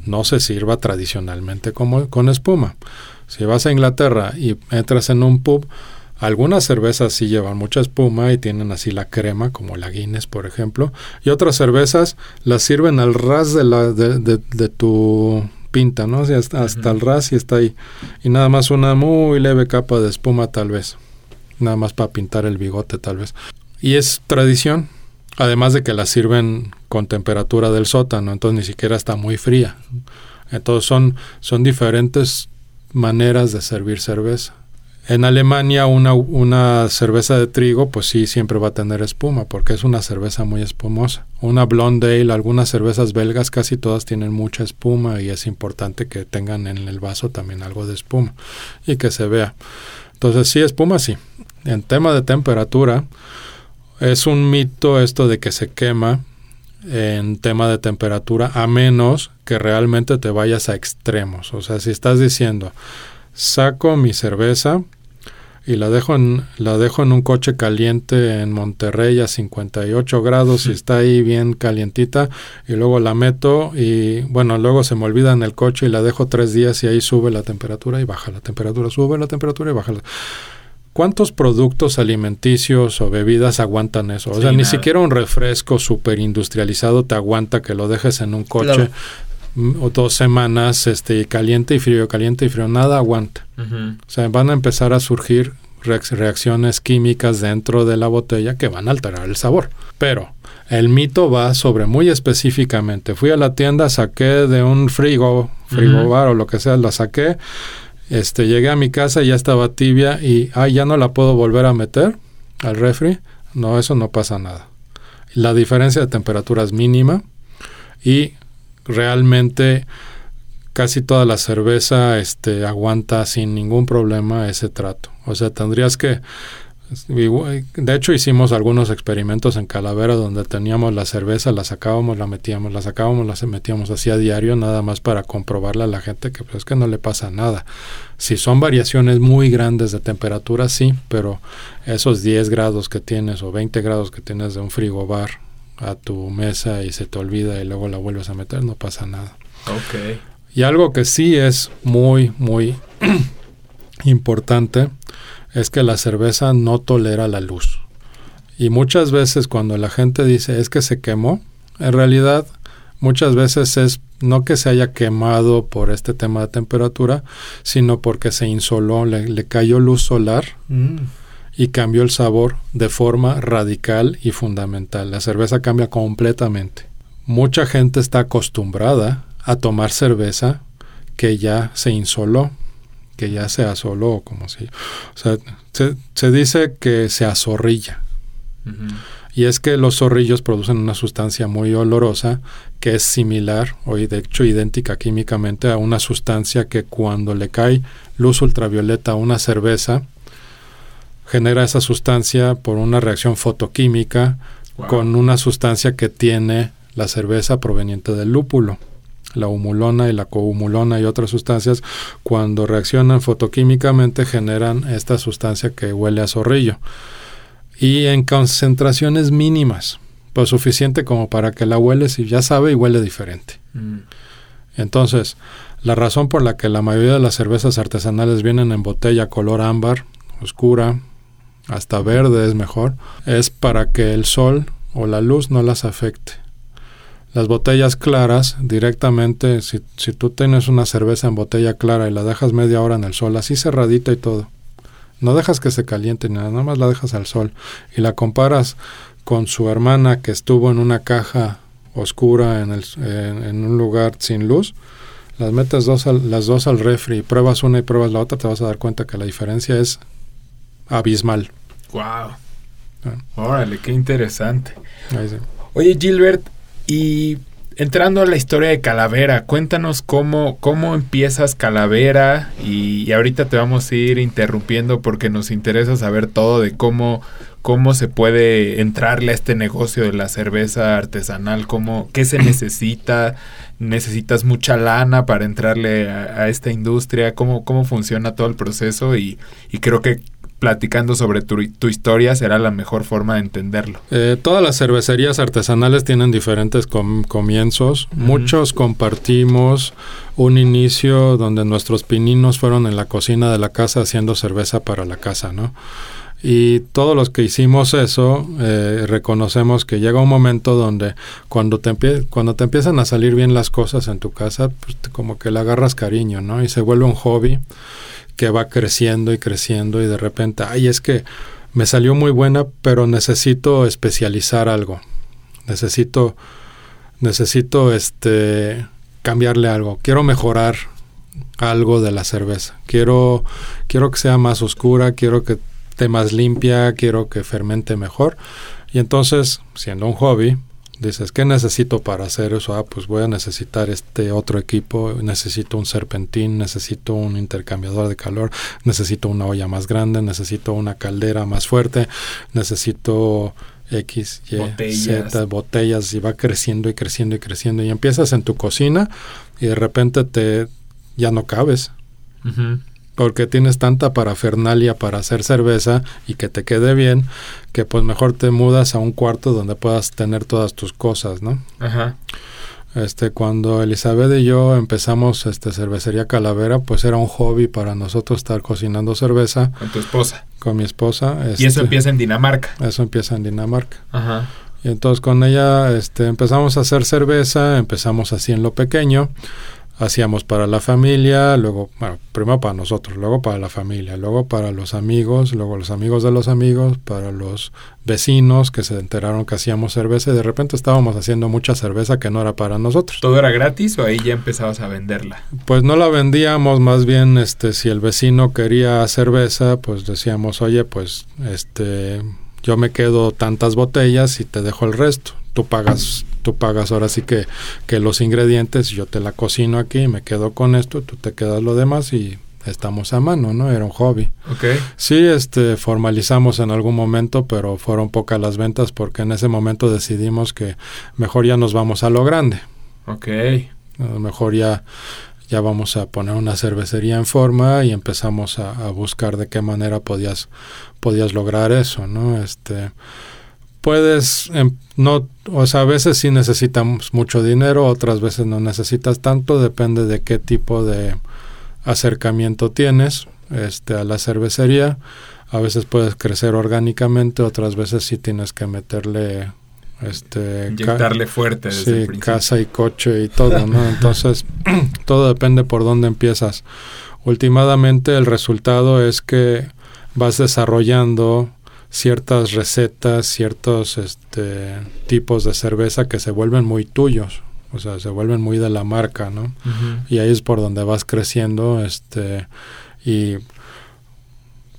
no se sirva tradicionalmente como con espuma. Si vas a Inglaterra y entras en un pub, algunas cervezas sí llevan mucha espuma y tienen así la crema, como la Guinness, por ejemplo, y otras cervezas las sirven al ras de, la, de tu pinta, ¿no? hasta, hasta el ras y está ahí. Y nada más una muy leve capa de espuma tal vez. Nada más para pintar el bigote tal vez. Y es tradición, además de que la sirven con temperatura del sótano, entonces ni siquiera está muy fría. Entonces son, son diferentes maneras de servir cerveza. En Alemania una, una, cerveza de trigo pues sí siempre va a tener espuma porque es una cerveza muy espumosa. Una blonde ale, algunas cervezas belgas casi todas tienen mucha espuma y es importante que tengan en el vaso también algo de espuma y que se vea. Entonces sí, espuma sí. En tema de temperatura es un mito esto de que se quema en tema de temperatura a menos que realmente te vayas a extremos. O sea, si estás diciendo saco mi cerveza y la dejo en, la dejo en un coche caliente en Monterrey a 58 grados y está ahí bien calientita. Y luego la meto y bueno, luego se me olvida en el coche y la dejo tres días y ahí sube la temperatura y baja la temperatura, sube la temperatura y baja la ¿Cuántos productos alimenticios o bebidas aguantan eso? O sea, ni siquiera un refresco súper industrializado te aguanta que lo dejes en un coche o dos semanas este, caliente y frío, caliente y frío. Nada aguanta. O sea, van a empezar a surgir reacciones químicas dentro de la botella que van a alterar el sabor. Pero el mito va sobre muy específicamente. Fui a la tienda, saqué de un frigo, frigobar o lo que sea, la saqué este, llegué a mi casa y ya estaba tibia y, ah, ya no la puedo volver a meter al refri. No, eso no pasa nada. La diferencia de temperatura es mínima y realmente casi toda la cerveza este, aguanta sin ningún problema ese trato. O sea, tendrías que de hecho, hicimos algunos experimentos en Calavera donde teníamos la cerveza, la sacábamos, la metíamos, la sacábamos, la metíamos así a diario, nada más para comprobarle a la gente que pues, es que no le pasa nada. Si son variaciones muy grandes de temperatura, sí, pero esos 10 grados que tienes o 20 grados que tienes de un frigobar a tu mesa y se te olvida y luego la vuelves a meter, no pasa nada. Ok. Y algo que sí es muy, muy importante es que la cerveza no tolera la luz. Y muchas veces cuando la gente dice es que se quemó, en realidad muchas veces es no que se haya quemado por este tema de temperatura, sino porque se insoló, le, cayó luz solar mm. Y cambió el sabor de forma radical y fundamental. La cerveza cambia completamente. Mucha gente está acostumbrada a tomar cerveza que ya se insoló que ya se asoló, como si... O sea, se, dice que se azorrilla. Y es que los zorrillos producen una sustancia muy olorosa que es similar, o de hecho idéntica químicamente, a una sustancia que cuando le cae luz ultravioleta a una cerveza, genera esa sustancia por una reacción fotoquímica con una sustancia que tiene la cerveza proveniente del lúpulo la humulona y la cohumulona y otras sustancias, cuando reaccionan fotoquímicamente generan esta sustancia que huele a zorrillo. Y en concentraciones mínimas, pues suficiente como para que la hueles y ya sabe y huele diferente. Mm. Entonces, la razón por la que la mayoría de las cervezas artesanales vienen en botella color ámbar, oscura, hasta verde es mejor, es para que el sol o la luz no las afecte. Las botellas claras, directamente, si, si tú tienes una cerveza en botella clara y la dejas media hora en el sol, así cerradita y todo, no dejas que se caliente nada, nada más la dejas al sol y la comparas con su hermana que estuvo en una caja oscura en, el, en, un lugar sin luz, las metes dos las dos al refri, pruebas una y pruebas la otra, te vas a dar cuenta que la diferencia es abismal. Wow. Órale, qué interesante. Oye, Gilbert, y entrando a la historia de Calavera, cuéntanos cómo, cómo empiezas Calavera y, ahorita te vamos a ir interrumpiendo porque nos interesa saber todo de cómo, cómo se puede entrarle a este negocio de la cerveza artesanal, cómo, qué se necesita, necesitas mucha lana para entrarle a, esta industria, cómo, cómo funciona todo el proceso y, y creo que platicando sobre tu, historia será la mejor forma de entenderlo. Eh, todas las cervecerías artesanales tienen diferentes comienzos. Muchos compartimos un inicio donde nuestros pininos fueron en la cocina de la casa haciendo cerveza para la casa, ¿no? Y todos los que hicimos eso, eh, reconocemos que llega un momento donde cuando te, cuando te empiezan a salir bien las cosas en tu casa, pues como que le agarras cariño, ¿no? Y se vuelve un hobby que va creciendo y creciendo y de repente, ay, es que me salió muy buena, pero necesito especializar algo. Necesito, necesito este, cambiarle algo. Quiero mejorar algo de la cerveza. Quiero, quiero que sea más oscura, quiero que esté más limpia, quiero que fermente mejor. Y entonces, siendo un hobby, dices, ¿qué necesito para hacer eso? Ah, pues voy a necesitar este otro equipo, necesito un serpentín, necesito un intercambiador de calor, necesito una olla más grande, necesito una caldera más fuerte, necesito X, Y, botellas. Z, botellas y va creciendo y creciendo y creciendo y empiezas en tu cocina y de repente te ya no cabes porque tienes tanta parafernalia para hacer cerveza y que te quede bien, que pues mejor te mudas a un cuarto donde puedas tener todas tus cosas, ¿no? Ajá. Este, cuando Elizabeth y yo empezamos este cervecería Calavera, pues era un hobby para nosotros estar cocinando cerveza. Con tu esposa. Con mi esposa. y eso este, empieza en Dinamarca. Eso empieza en Dinamarca. Ajá. Y entonces con ella este, empezamos a hacer cerveza, empezamos así en lo pequeño hacíamos para la familia, luego, bueno, primero para nosotros, luego para la familia, luego para los amigos, luego los amigos de los amigos, para los vecinos que se enteraron que hacíamos cerveza y de repente estábamos haciendo mucha cerveza que no era para nosotros. ¿Todo era gratis o ahí ya empezabas a venderla? Pues no la vendíamos, más bien este si el vecino quería cerveza, pues decíamos, "Oye, pues este yo me quedo tantas botellas y te dejo el resto." Tú pagas tú pagas ahora sí que, que los ingredientes, yo te la cocino aquí, me quedo con esto, tú te quedas lo demás y estamos a mano, ¿no? Era un hobby. Ok. Sí, este, formalizamos en algún momento, pero fueron pocas las ventas porque en ese momento decidimos que mejor ya nos vamos a lo grande. Ok. A lo mejor ya, ya vamos a poner una cervecería en forma y empezamos a, a buscar de qué manera podías, podías lograr eso, ¿no? Este, puedes, em, no, o sea, a veces sí necesitamos mucho dinero, otras veces no necesitas tanto, depende de qué tipo de acercamiento tienes este, a la cervecería. A veces puedes crecer orgánicamente, otras veces sí tienes que meterle este inyectarle fuerte sí, casa y coche y todo, ¿no? Entonces, todo depende por dónde empiezas. Últimamente el resultado es que vas desarrollando ciertas recetas, ciertos este, tipos de cerveza que se vuelven muy tuyos, o sea, se vuelven muy de la marca, ¿no? Y ahí es por donde vas creciendo, este, y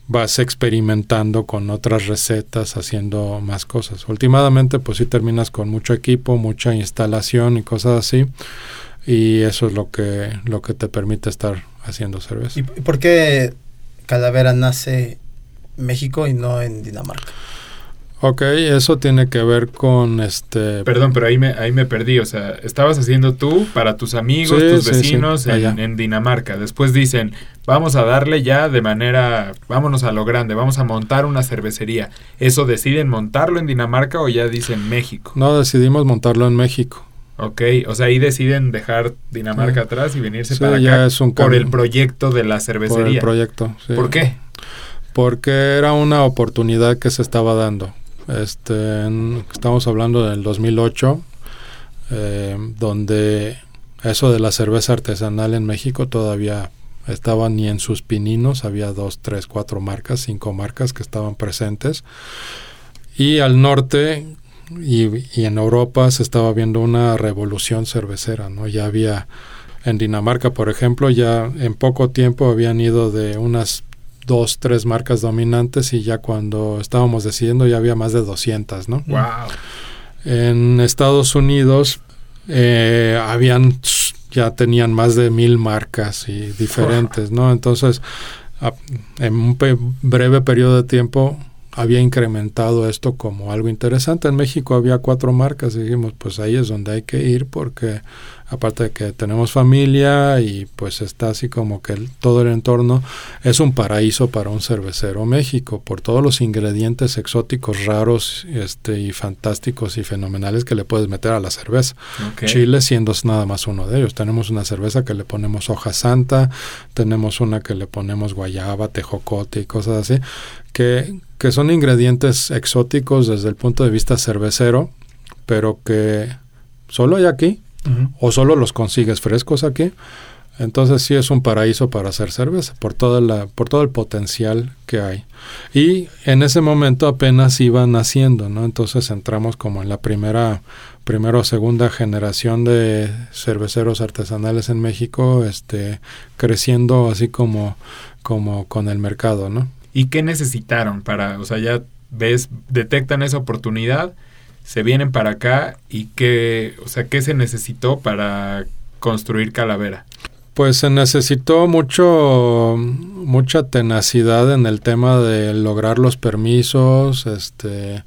vas experimentando con otras recetas, haciendo más cosas. Últimamente, pues sí terminas con mucho equipo, mucha instalación y cosas así, y eso es lo que, lo que te permite estar haciendo cerveza. ¿Y por qué Calavera nace México y no en Dinamarca. Ok, eso tiene que ver con este... Perdón, pero ahí me, ahí me perdí. O sea, estabas haciendo tú para tus amigos, tus vecinos en, en, Dinamarca. Después dicen, vamos a darle ya de manera, vámonos a lo grande, vamos a montar una cervecería. ¿Eso deciden montarlo en Dinamarca o ya dicen México? No, decidimos montarlo en México. Ok, o sea, ahí deciden dejar Dinamarca atrás y venirse para acá por el proyecto de la cervecería. Por el proyecto, ¿Por qué? Porque era una oportunidad que se estaba dando. Este, estamos hablando del 2008, eh, donde eso de la cerveza artesanal en México todavía estaba ni en sus pininos, había dos, tres, cuatro marcas, cinco marcas que estaban presentes. Y al norte y, y en Europa se estaba viendo una revolución cervecera, ¿no? Ya había en Dinamarca, por ejemplo, ya en poco tiempo habían ido de unas dos, tres marcas dominantes y ya cuando estábamos decidiendo ya había más de 200, ¿no? Wow. En Estados Unidos eh, habían, ya tenían más de mil marcas y diferentes, ¿no? Entonces, en un breve periodo de tiempo había incrementado esto como algo interesante. En México había cuatro marcas y dijimos, pues ahí es donde hay que ir porque aparte de que tenemos familia y pues está así como que todo el entorno es un paraíso para un cervecero México por todos los ingredientes exóticos raros este y fantásticos y fenomenales que le puedes meter a la cerveza. Chile siendo nada más uno de ellos. Tenemos una cerveza que le ponemos hoja santa, tenemos una que le ponemos guayaba, tejocote y cosas así que, que son ingredientes exóticos desde el punto de vista cervecero, pero que solo hay aquí o solo los consigues frescos aquí. Entonces sí es un paraíso para hacer cerveza por toda la por todo el potencial que hay. Y en ese momento apenas iba naciendo, ¿no? Entonces entramos como en la primera primera o segunda generación de cerveceros artesanales en México, este creciendo así como como con el mercado, ¿no? ¿Y qué necesitaron para, o sea, ya ves, detectan esa oportunidad, se vienen para acá y qué, o sea, qué se necesitó para construir Calavera? Pues se necesitó mucho, mucha tenacidad en el tema de lograr los permisos, este,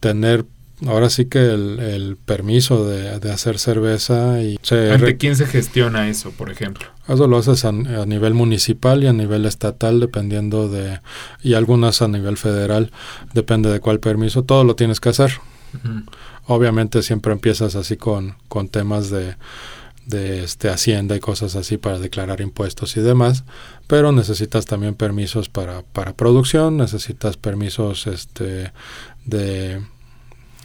tener ahora sí que el, permiso de, hacer cerveza y ¿Ante quién se gestiona eso, por ejemplo? Eso lo haces a, nivel municipal y a nivel estatal, dependiendo de, y algunas a nivel federal, depende de cuál permiso, todo lo tienes que hacer. Obviamente siempre empiezas así con, con temas de, este, hacienda y cosas así para declarar impuestos y demás, pero necesitas también permisos para, para producción, necesitas permisos este, de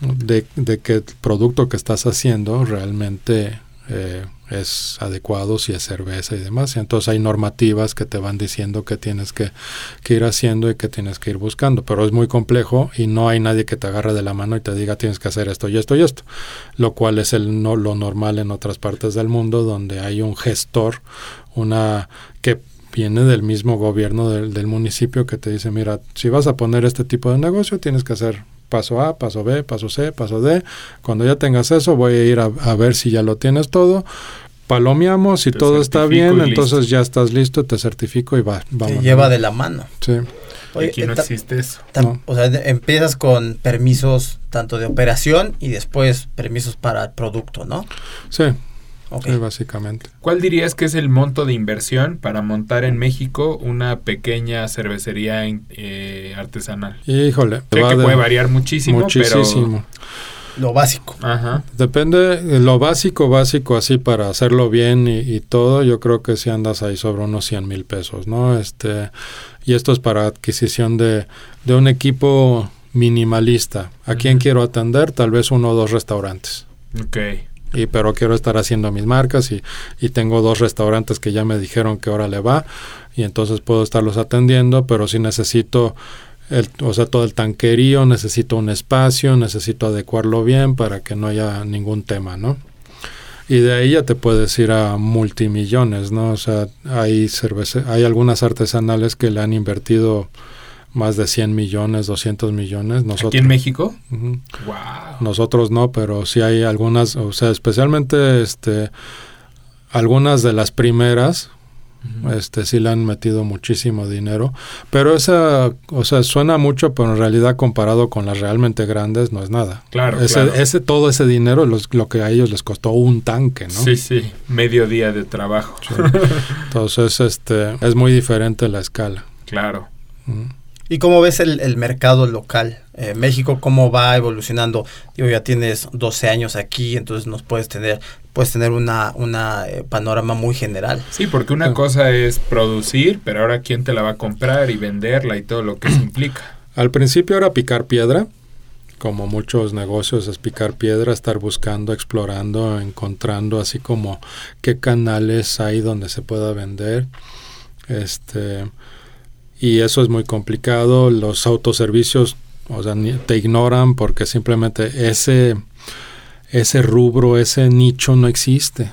de, que el producto que estás haciendo realmente eh, es adecuado, si es cerveza y demás. Entonces hay normativas que te van diciendo que tienes que, ir haciendo y que tienes que ir buscando. Pero es muy complejo y no hay nadie que te agarre de la mano y te diga tienes que hacer esto y esto y esto. Lo cual es el, no, lo normal en otras partes del mundo donde hay un gestor, una que viene del mismo gobierno del, del municipio que te dice, mira, si vas a poner este tipo de negocio, tienes que hacer paso A, paso B, paso C, paso D. Cuando ya tengas eso, voy a ir a, ver si ya lo tienes todo. Palomeamos, si todo está bien, entonces ya estás listo, te certifico y va. Vamos, lleva de la mano. Sí. Aquí no existe eso. O sea, empiezas con permisos tanto de operación y después permisos para el producto, ¿no? Sí, básicamente. ¿Cuál dirías que es el monto de inversión para montar en México una pequeña cervecería eh, artesanal? Híjole. Sé que puede variar muchísimo, muchísimo. Lo básico. Ajá. Depende, lo básico, básico, así para hacerlo bien y, todo, yo creo que si andas ahí sobre unos 100 mil pesos, ¿no? Este, y esto es para adquisición de, de un equipo minimalista. ¿A quién quiero atender? Tal vez uno o dos restaurantes. Ok y pero quiero estar haciendo mis marcas y, y, tengo dos restaurantes que ya me dijeron que ahora le va y entonces puedo estarlos atendiendo, pero si necesito el, o sea, todo el tanquerío, necesito un espacio, necesito adecuarlo bien para que no haya ningún tema, ¿no? Y de ahí ya te puedes ir a multimillones, ¿no? O sea, hay cerveza, hay algunas artesanales que le han invertido más de 100 millones, 200 millones. Nosotros, ¿Aquí en México? wow. Nosotros no, pero sí hay algunas, o sea, especialmente este, algunas de las primeras, este sí le han metido muchísimo dinero, pero esa, o sea, suena mucho, pero en realidad comparado con las realmente grandes no es nada. Claro, ese, ese todo ese dinero los, lo que a ellos les costó un tanque, ¿no? Sí, sí, medio día de trabajo. Entonces, este, es muy diferente la escala. Claro. ¿Y cómo ves el, mercado local? Eh, México, ¿cómo va evolucionando? Digo, ya tienes 12 años aquí, entonces nos puedes tener, puedes tener una, una eh, panorama muy general. Sí, porque una cosa es producir, pero ahora quién te la va a comprar y venderla y todo lo que eso implica. Al principio era picar piedra, como muchos negocios es picar piedra, estar buscando, explorando, encontrando así como qué canales hay donde se pueda vender. Este y eso es muy complicado. Los autoservicios, o sea, te ignoran porque simplemente ese, ese rubro, ese nicho no existe.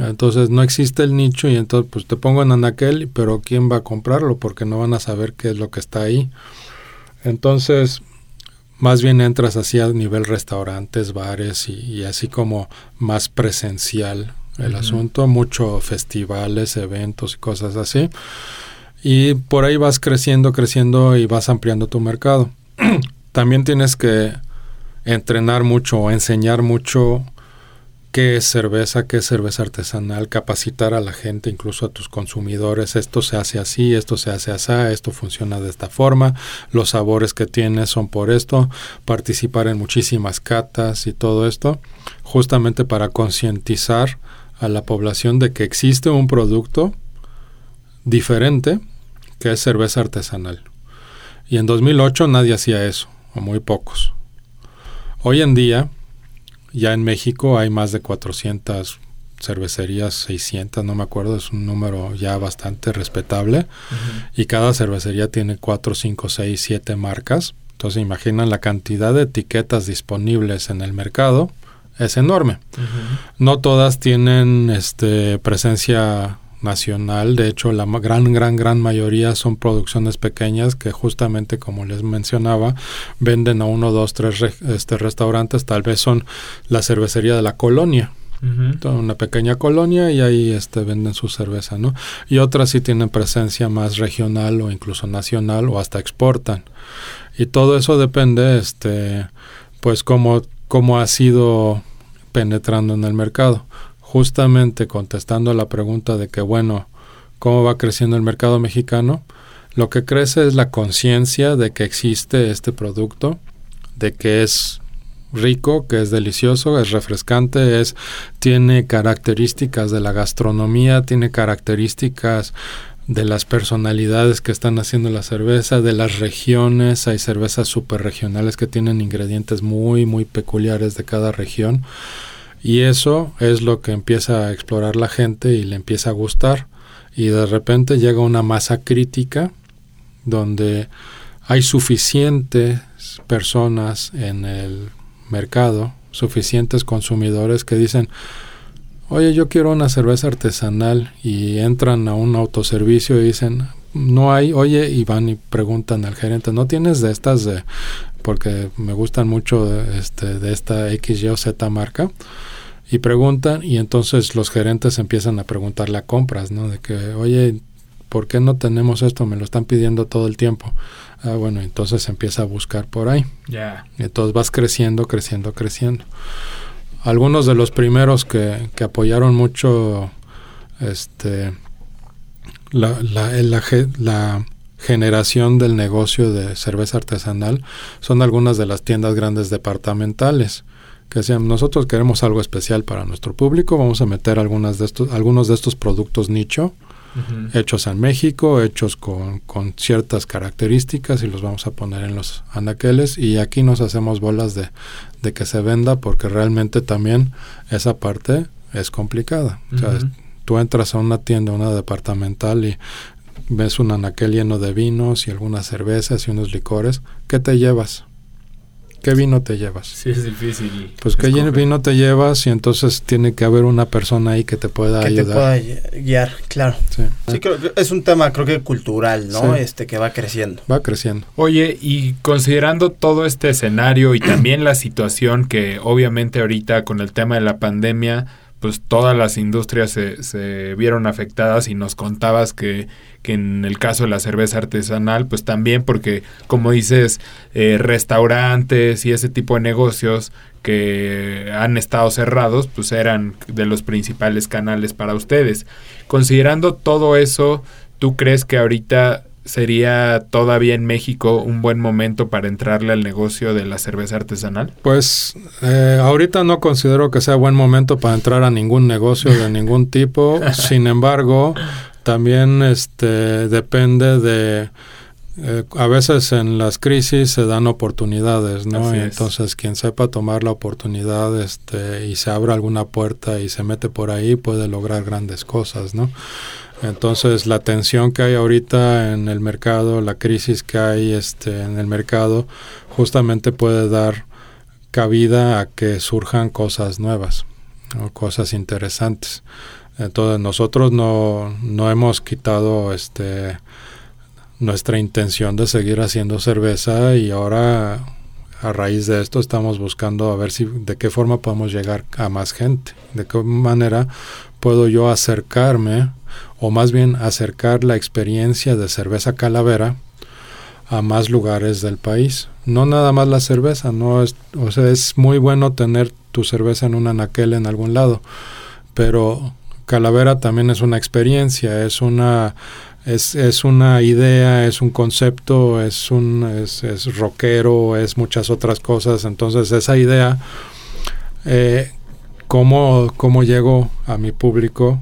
Entonces no existe el nicho y entonces pues te pongo en anaquel, pero ¿quién va a comprarlo? Porque no van a saber qué es lo que está ahí. Entonces, más bien entras así a nivel restaurantes, bares y, así como más presencial el asunto, mucho festivales, eventos y cosas así. Y por ahí vas creciendo, creciendo y vas ampliando tu mercado. También tienes que entrenar mucho enseñar mucho qué es cerveza, qué es cerveza artesanal, capacitar a la gente, incluso a tus consumidores, esto se hace así, esto se hace así, esto funciona de esta forma, los sabores que tienes son por esto, participar en muchísimas catas y todo esto, justamente para concientizar a la población de que existe un producto diferente que es cerveza artesanal. Y en 2008 nadie hacía eso, o muy pocos. Hoy en día, ya en México hay más de 400 cervecerías, 600, no me acuerdo, es un número ya bastante respetable. Y cada cervecería tiene 4, 5, 6, 7 marcas. Entonces imaginan la cantidad de etiquetas disponibles en el mercado. Es enorme. No todas tienen este, presencia nacional. De hecho, la gran, gran, gran mayoría son producciones pequeñas que justamente, como les mencionaba, venden a uno, dos, tres este, restaurantes. Tal vez son la cervecería de la colonia. una pequeña colonia y ahí este, venden su cerveza, ¿no? Y otras sí tienen presencia más regional o incluso nacional o hasta exportan. Y todo eso depende, este, pues, cómo, cómo ha sido penetrando en el mercado justamente contestando la pregunta de que, bueno, ¿cómo va creciendo el mercado mexicano? Lo que crece es la conciencia de que existe este producto, de que es rico, que es delicioso, es refrescante, es tiene características de la gastronomía, tiene características de las personalidades que están haciendo la cerveza, de las regiones, hay cervezas super regionales que tienen ingredientes muy muy peculiares de cada región. Y eso es lo que empieza a explorar la gente y le empieza a gustar. Y de repente llega una masa crítica donde hay suficientes personas en el mercado, suficientes consumidores que dicen, oye, yo quiero una cerveza artesanal y entran a un autoservicio y dicen, no hay, oye, y van y preguntan al gerente, ¿no tienes de estas de, porque me gustan mucho este, de esta X, Y o Z marca? y preguntan y entonces los gerentes empiezan a preguntarle a compras, ¿no? De que, oye, ¿por qué no tenemos esto? Me lo están pidiendo todo el tiempo. Ah, bueno, entonces empieza a buscar por ahí. Ya. Entonces vas creciendo, creciendo, creciendo. Algunos de los primeros que, que apoyaron mucho este, la, la, la, la generación del negocio de cerveza artesanal son algunas de las tiendas grandes departamentales que decían, nosotros queremos algo especial para nuestro público, vamos a meter algunas de estos, algunos de estos productos nicho, hechos en México, hechos con, con, ciertas características y los vamos a poner en los anaqueles y aquí nos hacemos bolas de, de que se venda porque realmente también esa parte es complicada. O sea, tú entras a una tienda, una departamental y ves un anaquel lleno de vinos y algunas cervezas y unos licores, ¿qué te llevas? ¿Qué vino te llevas? Sí, es difícil. Pues qué vino te llevas y entonces tiene que haber una persona ahí que te pueda ayudar. Que te pueda guiar, claro. Sí. creo que es un tema creo que cultural, ¿no? Este que va creciendo. Va creciendo. Oye, y considerando todo este escenario y también la situación que obviamente ahorita con el tema de la pandemia pues todas las industrias se, se, vieron afectadas y nos contabas que, que, en el caso de la cerveza artesanal, pues también porque, como dices, eh, restaurantes y ese tipo de negocios que han estado cerrados, pues eran de los principales canales para ustedes. Considerando todo eso, ¿tú crees que ahorita sería todavía en México un buen momento para entrarle al negocio de la cerveza artesanal? Pues eh, ahorita no considero que sea buen momento para entrar a ningún negocio de ningún tipo. Sin embargo, también este depende de eh, a veces en las crisis se dan oportunidades, ¿no? Y entonces quien sepa tomar la oportunidad este, y se abra alguna puerta y se mete por ahí puede lograr grandes cosas, ¿no? Entonces la tensión que hay ahorita en el mercado, la crisis que hay este, en el mercado, justamente puede dar cabida a que surjan cosas nuevas o cosas interesantes. Entonces nosotros no, no hemos quitado este nuestra intención de seguir haciendo cerveza y ahora a raíz de esto estamos buscando a ver si de qué forma podemos llegar a más gente, de qué manera puedo yo acercarme o más bien acercar la experiencia de cerveza calavera a más lugares del país. No nada más la cerveza, no es, o sea, es muy bueno tener tu cerveza en un anaquel en algún lado, pero Calavera también es una experiencia, es una es, es una idea, es un concepto, es un es, es rockero, es muchas otras cosas. Entonces esa idea, eh, cómo, cómo llego a mi público,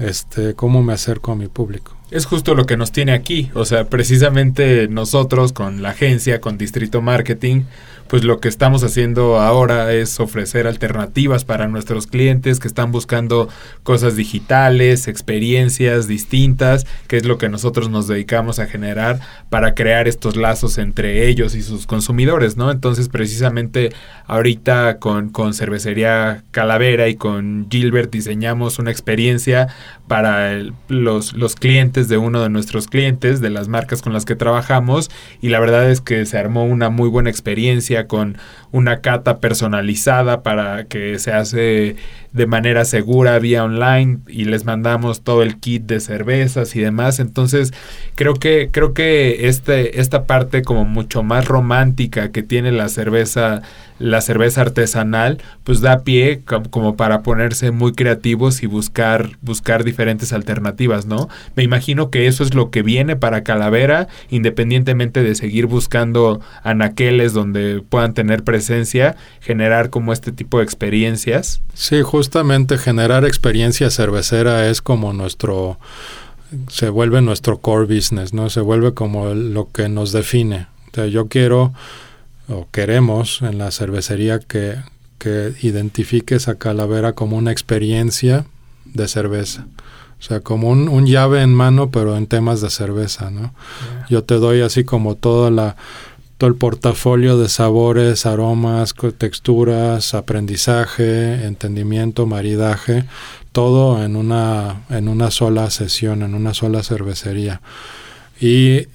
este, cómo me acerco a mi público. Es justo lo que nos tiene aquí, o sea, precisamente nosotros con la agencia, con Distrito Marketing, pues lo que estamos haciendo ahora es ofrecer alternativas para nuestros clientes que están buscando cosas digitales, experiencias distintas, que es lo que nosotros nos dedicamos a generar para crear estos lazos entre ellos y sus consumidores, ¿no? Entonces, precisamente ahorita con, con Cervecería Calavera y con Gilbert diseñamos una experiencia para los, los clientes de uno de nuestros clientes, de las marcas con las que trabajamos, y la verdad es que se armó una muy buena experiencia con una cata personalizada para que se hace de manera segura vía online y les mandamos todo el kit de cervezas y demás. Entonces, creo que creo que este esta parte como mucho más romántica que tiene la cerveza la cerveza artesanal, pues da pie como para ponerse muy creativos y buscar buscar diferentes alternativas, ¿no? Me imagino que eso es lo que viene para Calavera, independientemente de seguir buscando anaqueles donde puedan tener presencia, generar como este tipo de experiencias. Sí, justamente generar experiencia cervecera es como nuestro se vuelve nuestro core business, ¿no? Se vuelve como lo que nos define. O yo quiero o queremos en la cervecería que, que identifiques a Calavera como una experiencia de cerveza. O sea, como un, un, llave en mano, pero en temas de cerveza, ¿no? Yo te doy así como toda la, todo el portafolio de sabores, aromas, texturas, aprendizaje, entendimiento, maridaje, todo en una, en una sola sesión, en una sola cervecería. Y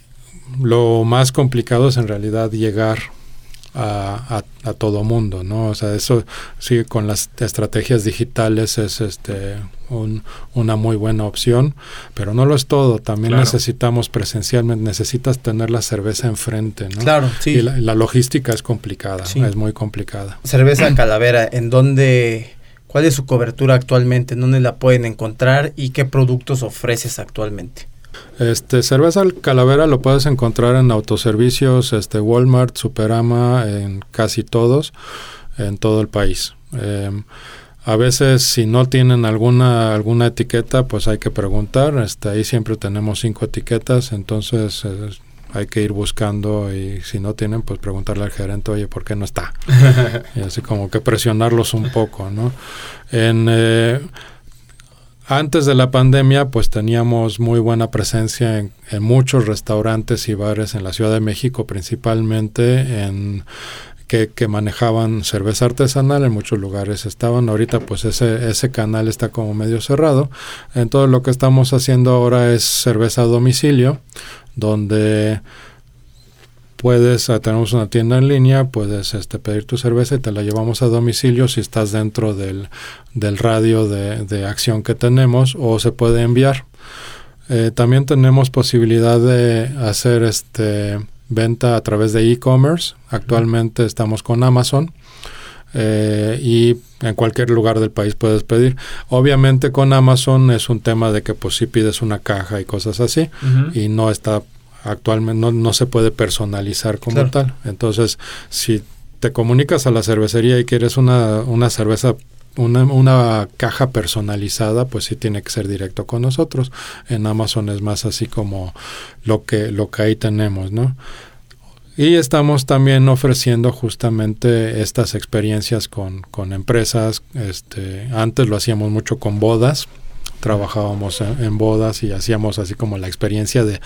lo más complicado es en realidad llegar a, a, todo mundo, ¿no? O sea, eso sí, con las estrategias digitales es este un, una muy buena opción, pero no lo es todo. También necesitamos presencialmente, necesitas tener la cerveza enfrente, ¿no? Claro, sí. Y la, logística es complicada, es muy complicada. Cerveza Calavera, ¿en dónde, cuál es su cobertura actualmente? ¿En dónde la pueden encontrar y qué productos ofreces actualmente? Este, cerveza Calavera lo puedes encontrar en autoservicios, este, Walmart, Superama, en casi todos, en todo el país. Em, a veces si no tienen alguna alguna etiqueta, pues hay que preguntar. Este, ahí siempre tenemos cinco etiquetas, entonces hay que ir buscando y si no tienen, pues preguntarle al gerente, oye, ¿por qué no está? y así como que presionarlos un poco, ¿no? En eh, antes de la pandemia, pues teníamos muy buena presencia en, muchos restaurantes y bares en la Ciudad de México, principalmente en que, manejaban cerveza artesanal, en muchos lugares estaban. Ahorita pues ese, ese canal está como medio cerrado. Entonces lo que estamos haciendo ahora es cerveza a domicilio, donde puedes, ah, tenemos una tienda en línea, puedes este, pedir tu cerveza y te la llevamos a domicilio si estás dentro del, del radio de, de, acción que tenemos o se puede enviar. Eh, también tenemos posibilidad de hacer este venta a través de e-commerce. Actualmente estamos con Amazon. Eh, y en cualquier lugar del país puedes pedir. Obviamente con Amazon es un tema de que pues si pides una caja y cosas así y no está actualmente no, no se puede personalizar como tal. Entonces, si te comunicas a la cervecería y quieres una, una cerveza una, una, caja personalizada, pues sí tiene que ser directo con nosotros. En Amazon es más así como lo que, lo que ahí tenemos, ¿no? Y estamos también ofreciendo justamente estas experiencias con, con empresas. Este, antes lo hacíamos mucho con bodas, trabajábamos en, bodas y hacíamos así como la experiencia de,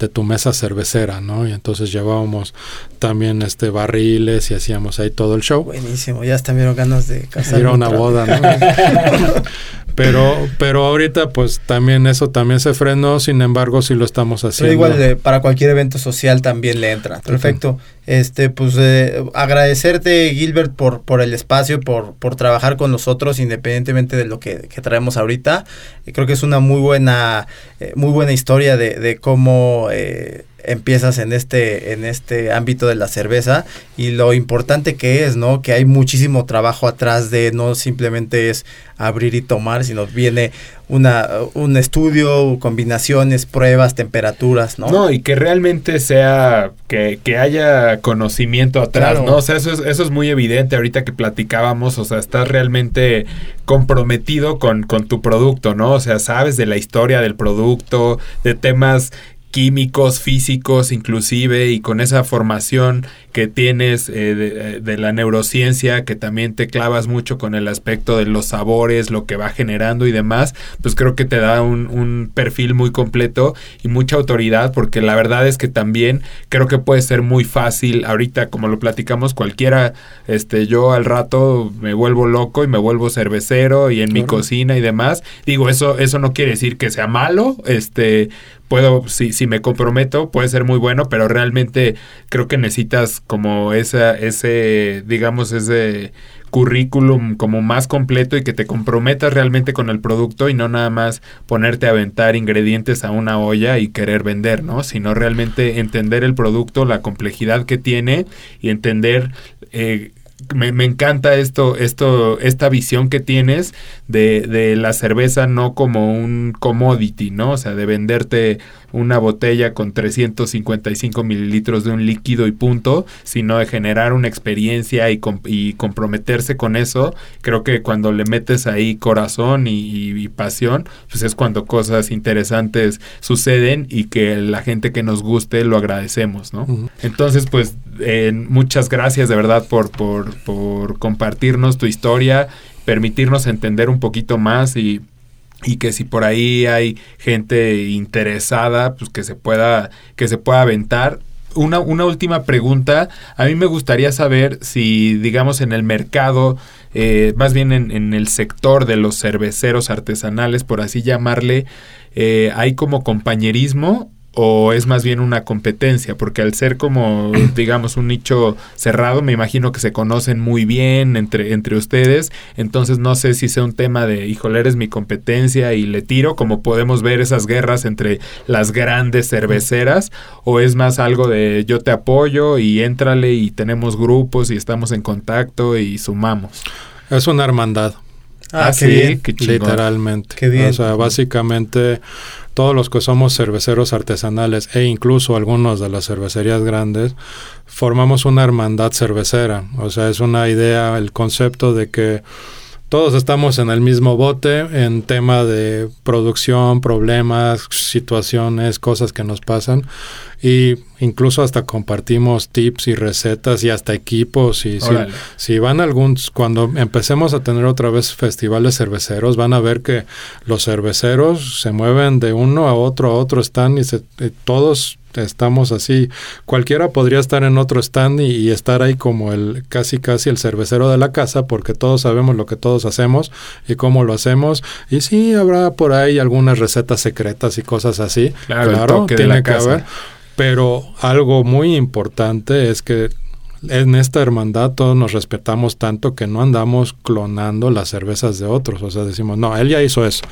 de, tu mesa cervecera, ¿no? Y entonces llevábamos también este barriles y hacíamos ahí todo el show. Buenísimo, ya hasta me dieron ganas de casar. Ir a una boda, ¿no? pero, pero ahorita pues también eso también se frenó, sin embargo sí lo estamos haciendo. Pero igual para cualquier evento social también le entra. Perfecto. Este, pues eh, agradecerte Gilbert por, por el espacio, por, por trabajar con nosotros independientemente de lo que, que traemos ahorita. Creo que es una muy buena eh, muy buena historia de, de cómo eh, empiezas en este, en este ámbito de la cerveza y lo importante que es, ¿no? Que hay muchísimo trabajo atrás de no simplemente es abrir y tomar, sino viene una, un estudio, combinaciones, pruebas, temperaturas, ¿no? No, y que realmente sea, que, que haya conocimiento atrás, ¿no? O sea, eso es, eso es muy evidente ahorita que platicábamos, o sea, estás realmente comprometido con, con tu producto, ¿no? O sea, sabes de la historia del producto, de temas químicos, físicos inclusive, y con esa formación que tienes eh, eh, de, la neurociencia, que también te clavas mucho con el aspecto de los sabores, lo que va generando y demás, pues creo que te da un, un perfil muy completo y mucha autoridad, porque la verdad es que también creo que puede ser muy fácil, ahorita como lo platicamos, cualquiera, este, yo al rato me vuelvo loco y me vuelvo cervecero y en mi cocina y demás, digo, eso, eso no quiere decir que sea malo, este, puedo, si, si me comprometo, puede ser muy bueno, pero realmente creo que necesitas como esa, ese, digamos, ese currículum como más completo y que te comprometas realmente con el producto y no nada más ponerte a aventar ingredientes a una olla y querer vender, ¿no? Sino realmente entender el producto, la complejidad que tiene y entender eh, me, me, encanta esto, esto, esta visión que tienes de, de, la cerveza no como un commodity, ¿no? O sea, de venderte una botella con 355 mililitros de un líquido y punto, sino de generar una experiencia y, y comprometerse con eso. Creo que cuando le metes ahí corazón y, y, pasión, pues es cuando cosas interesantes suceden y que la gente que nos guste lo agradecemos, ¿no? Uh -huh. Entonces, pues eh, muchas gracias de verdad por, por, por compartirnos tu historia, permitirnos entender un poquito más y y que si por ahí hay gente interesada, pues que se pueda, que se pueda aventar. Una, una última pregunta. A mí me gustaría saber si, digamos, en el mercado, eh, más bien en, en, el sector de los cerveceros artesanales, por así llamarle, eh, hay como compañerismo o es más bien una competencia, porque al ser como, digamos, un nicho cerrado, me imagino que se conocen muy bien entre, entre ustedes, entonces no sé si sea un tema de, híjole, eres mi competencia y le tiro, como podemos ver esas guerras entre las grandes cerveceras, o es más algo de yo te apoyo y éntrale y tenemos grupos y estamos en contacto y sumamos. Es una hermandad. Ah, Así, qué bien. Qué literalmente. Qué bien. O sea, básicamente todos los que somos cerveceros artesanales e incluso algunos de las cervecerías grandes, formamos una hermandad cervecera. O sea, es una idea, el concepto de que todos estamos en el mismo bote en tema de producción, problemas, situaciones, cosas que nos pasan y incluso hasta compartimos tips y recetas y hasta equipos y si, si, van algún cuando empecemos a tener otra vez festivales cerveceros van a ver que los cerveceros se mueven de uno a otro a otro stand y, se, y todos estamos así. Cualquiera podría estar en otro stand y, y, estar ahí como el casi casi el cervecero de la casa porque todos sabemos lo que todos hacemos y cómo lo hacemos. Y sí habrá por ahí algunas recetas secretas y cosas así. Claro, claro tiene que haber. Pero algo muy importante es que en esta hermandad todos nos respetamos tanto que no andamos clonando las cervezas de otros. O sea, decimos, no, él ya hizo eso.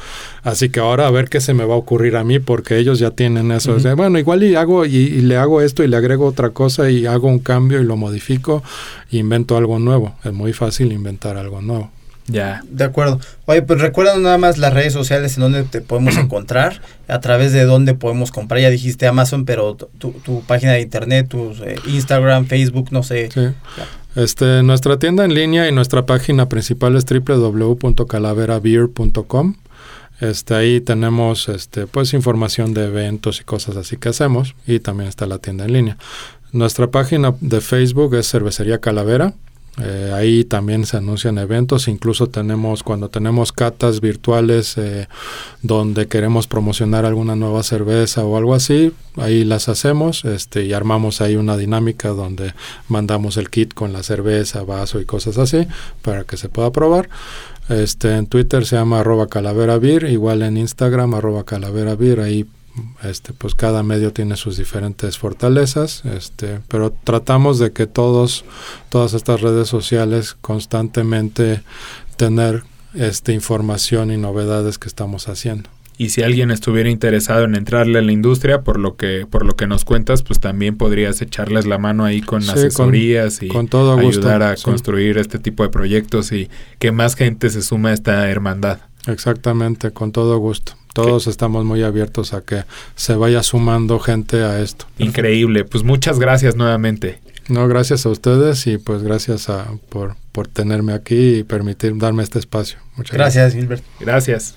Así que ahora a ver qué se me va a ocurrir a mí porque ellos ya tienen eso. Uh -huh. o sea, bueno, igual y hago y, y, le hago esto y le agrego otra cosa y hago un cambio y lo modifico e invento algo nuevo. Es muy fácil inventar algo nuevo. Ya. De acuerdo. Oye, pues recuerda nada más las redes sociales en donde te podemos encontrar, a través de dónde podemos comprar. Ya dijiste Amazon, pero tu, tu página de internet, tu eh, Instagram, Facebook, no sé. Sí. Este, nuestra tienda en línea y nuestra página principal es www.calaverabeer.com. Este, ahí tenemos este, pues información de eventos y cosas así que hacemos y también está la tienda en línea. Nuestra página de Facebook es Cervecería Calavera. Eh, ahí también se anuncian eventos, incluso tenemos cuando tenemos catas virtuales eh, donde queremos promocionar alguna nueva cerveza o algo así, ahí las hacemos este, y armamos ahí una dinámica donde mandamos el kit con la cerveza, vaso y cosas así para que se pueda probar. Este, en Twitter se llama arroba calaveravir, igual en Instagram arroba calaveravir, ahí este, pues cada medio tiene sus diferentes fortalezas, este, pero tratamos de que todos, todas estas redes sociales constantemente tener este, información y novedades que estamos haciendo. y si alguien estuviera interesado en entrarle a la industria, por lo que por lo que nos cuentas, pues también podrías echarles la mano ahí con asesorías y con todo ayudar a construir este tipo de proyectos y que más gente se suma a esta hermandad. Exactamente, con todo gusto. Todos estamos muy abiertos a que se vaya sumando gente a esto. Increíble, pues muchas gracias nuevamente. No, gracias a ustedes y pues gracias a, por, por tenerme aquí y permitir darme este espacio. Muchas gracias, gracias. Gilbert. Gracias.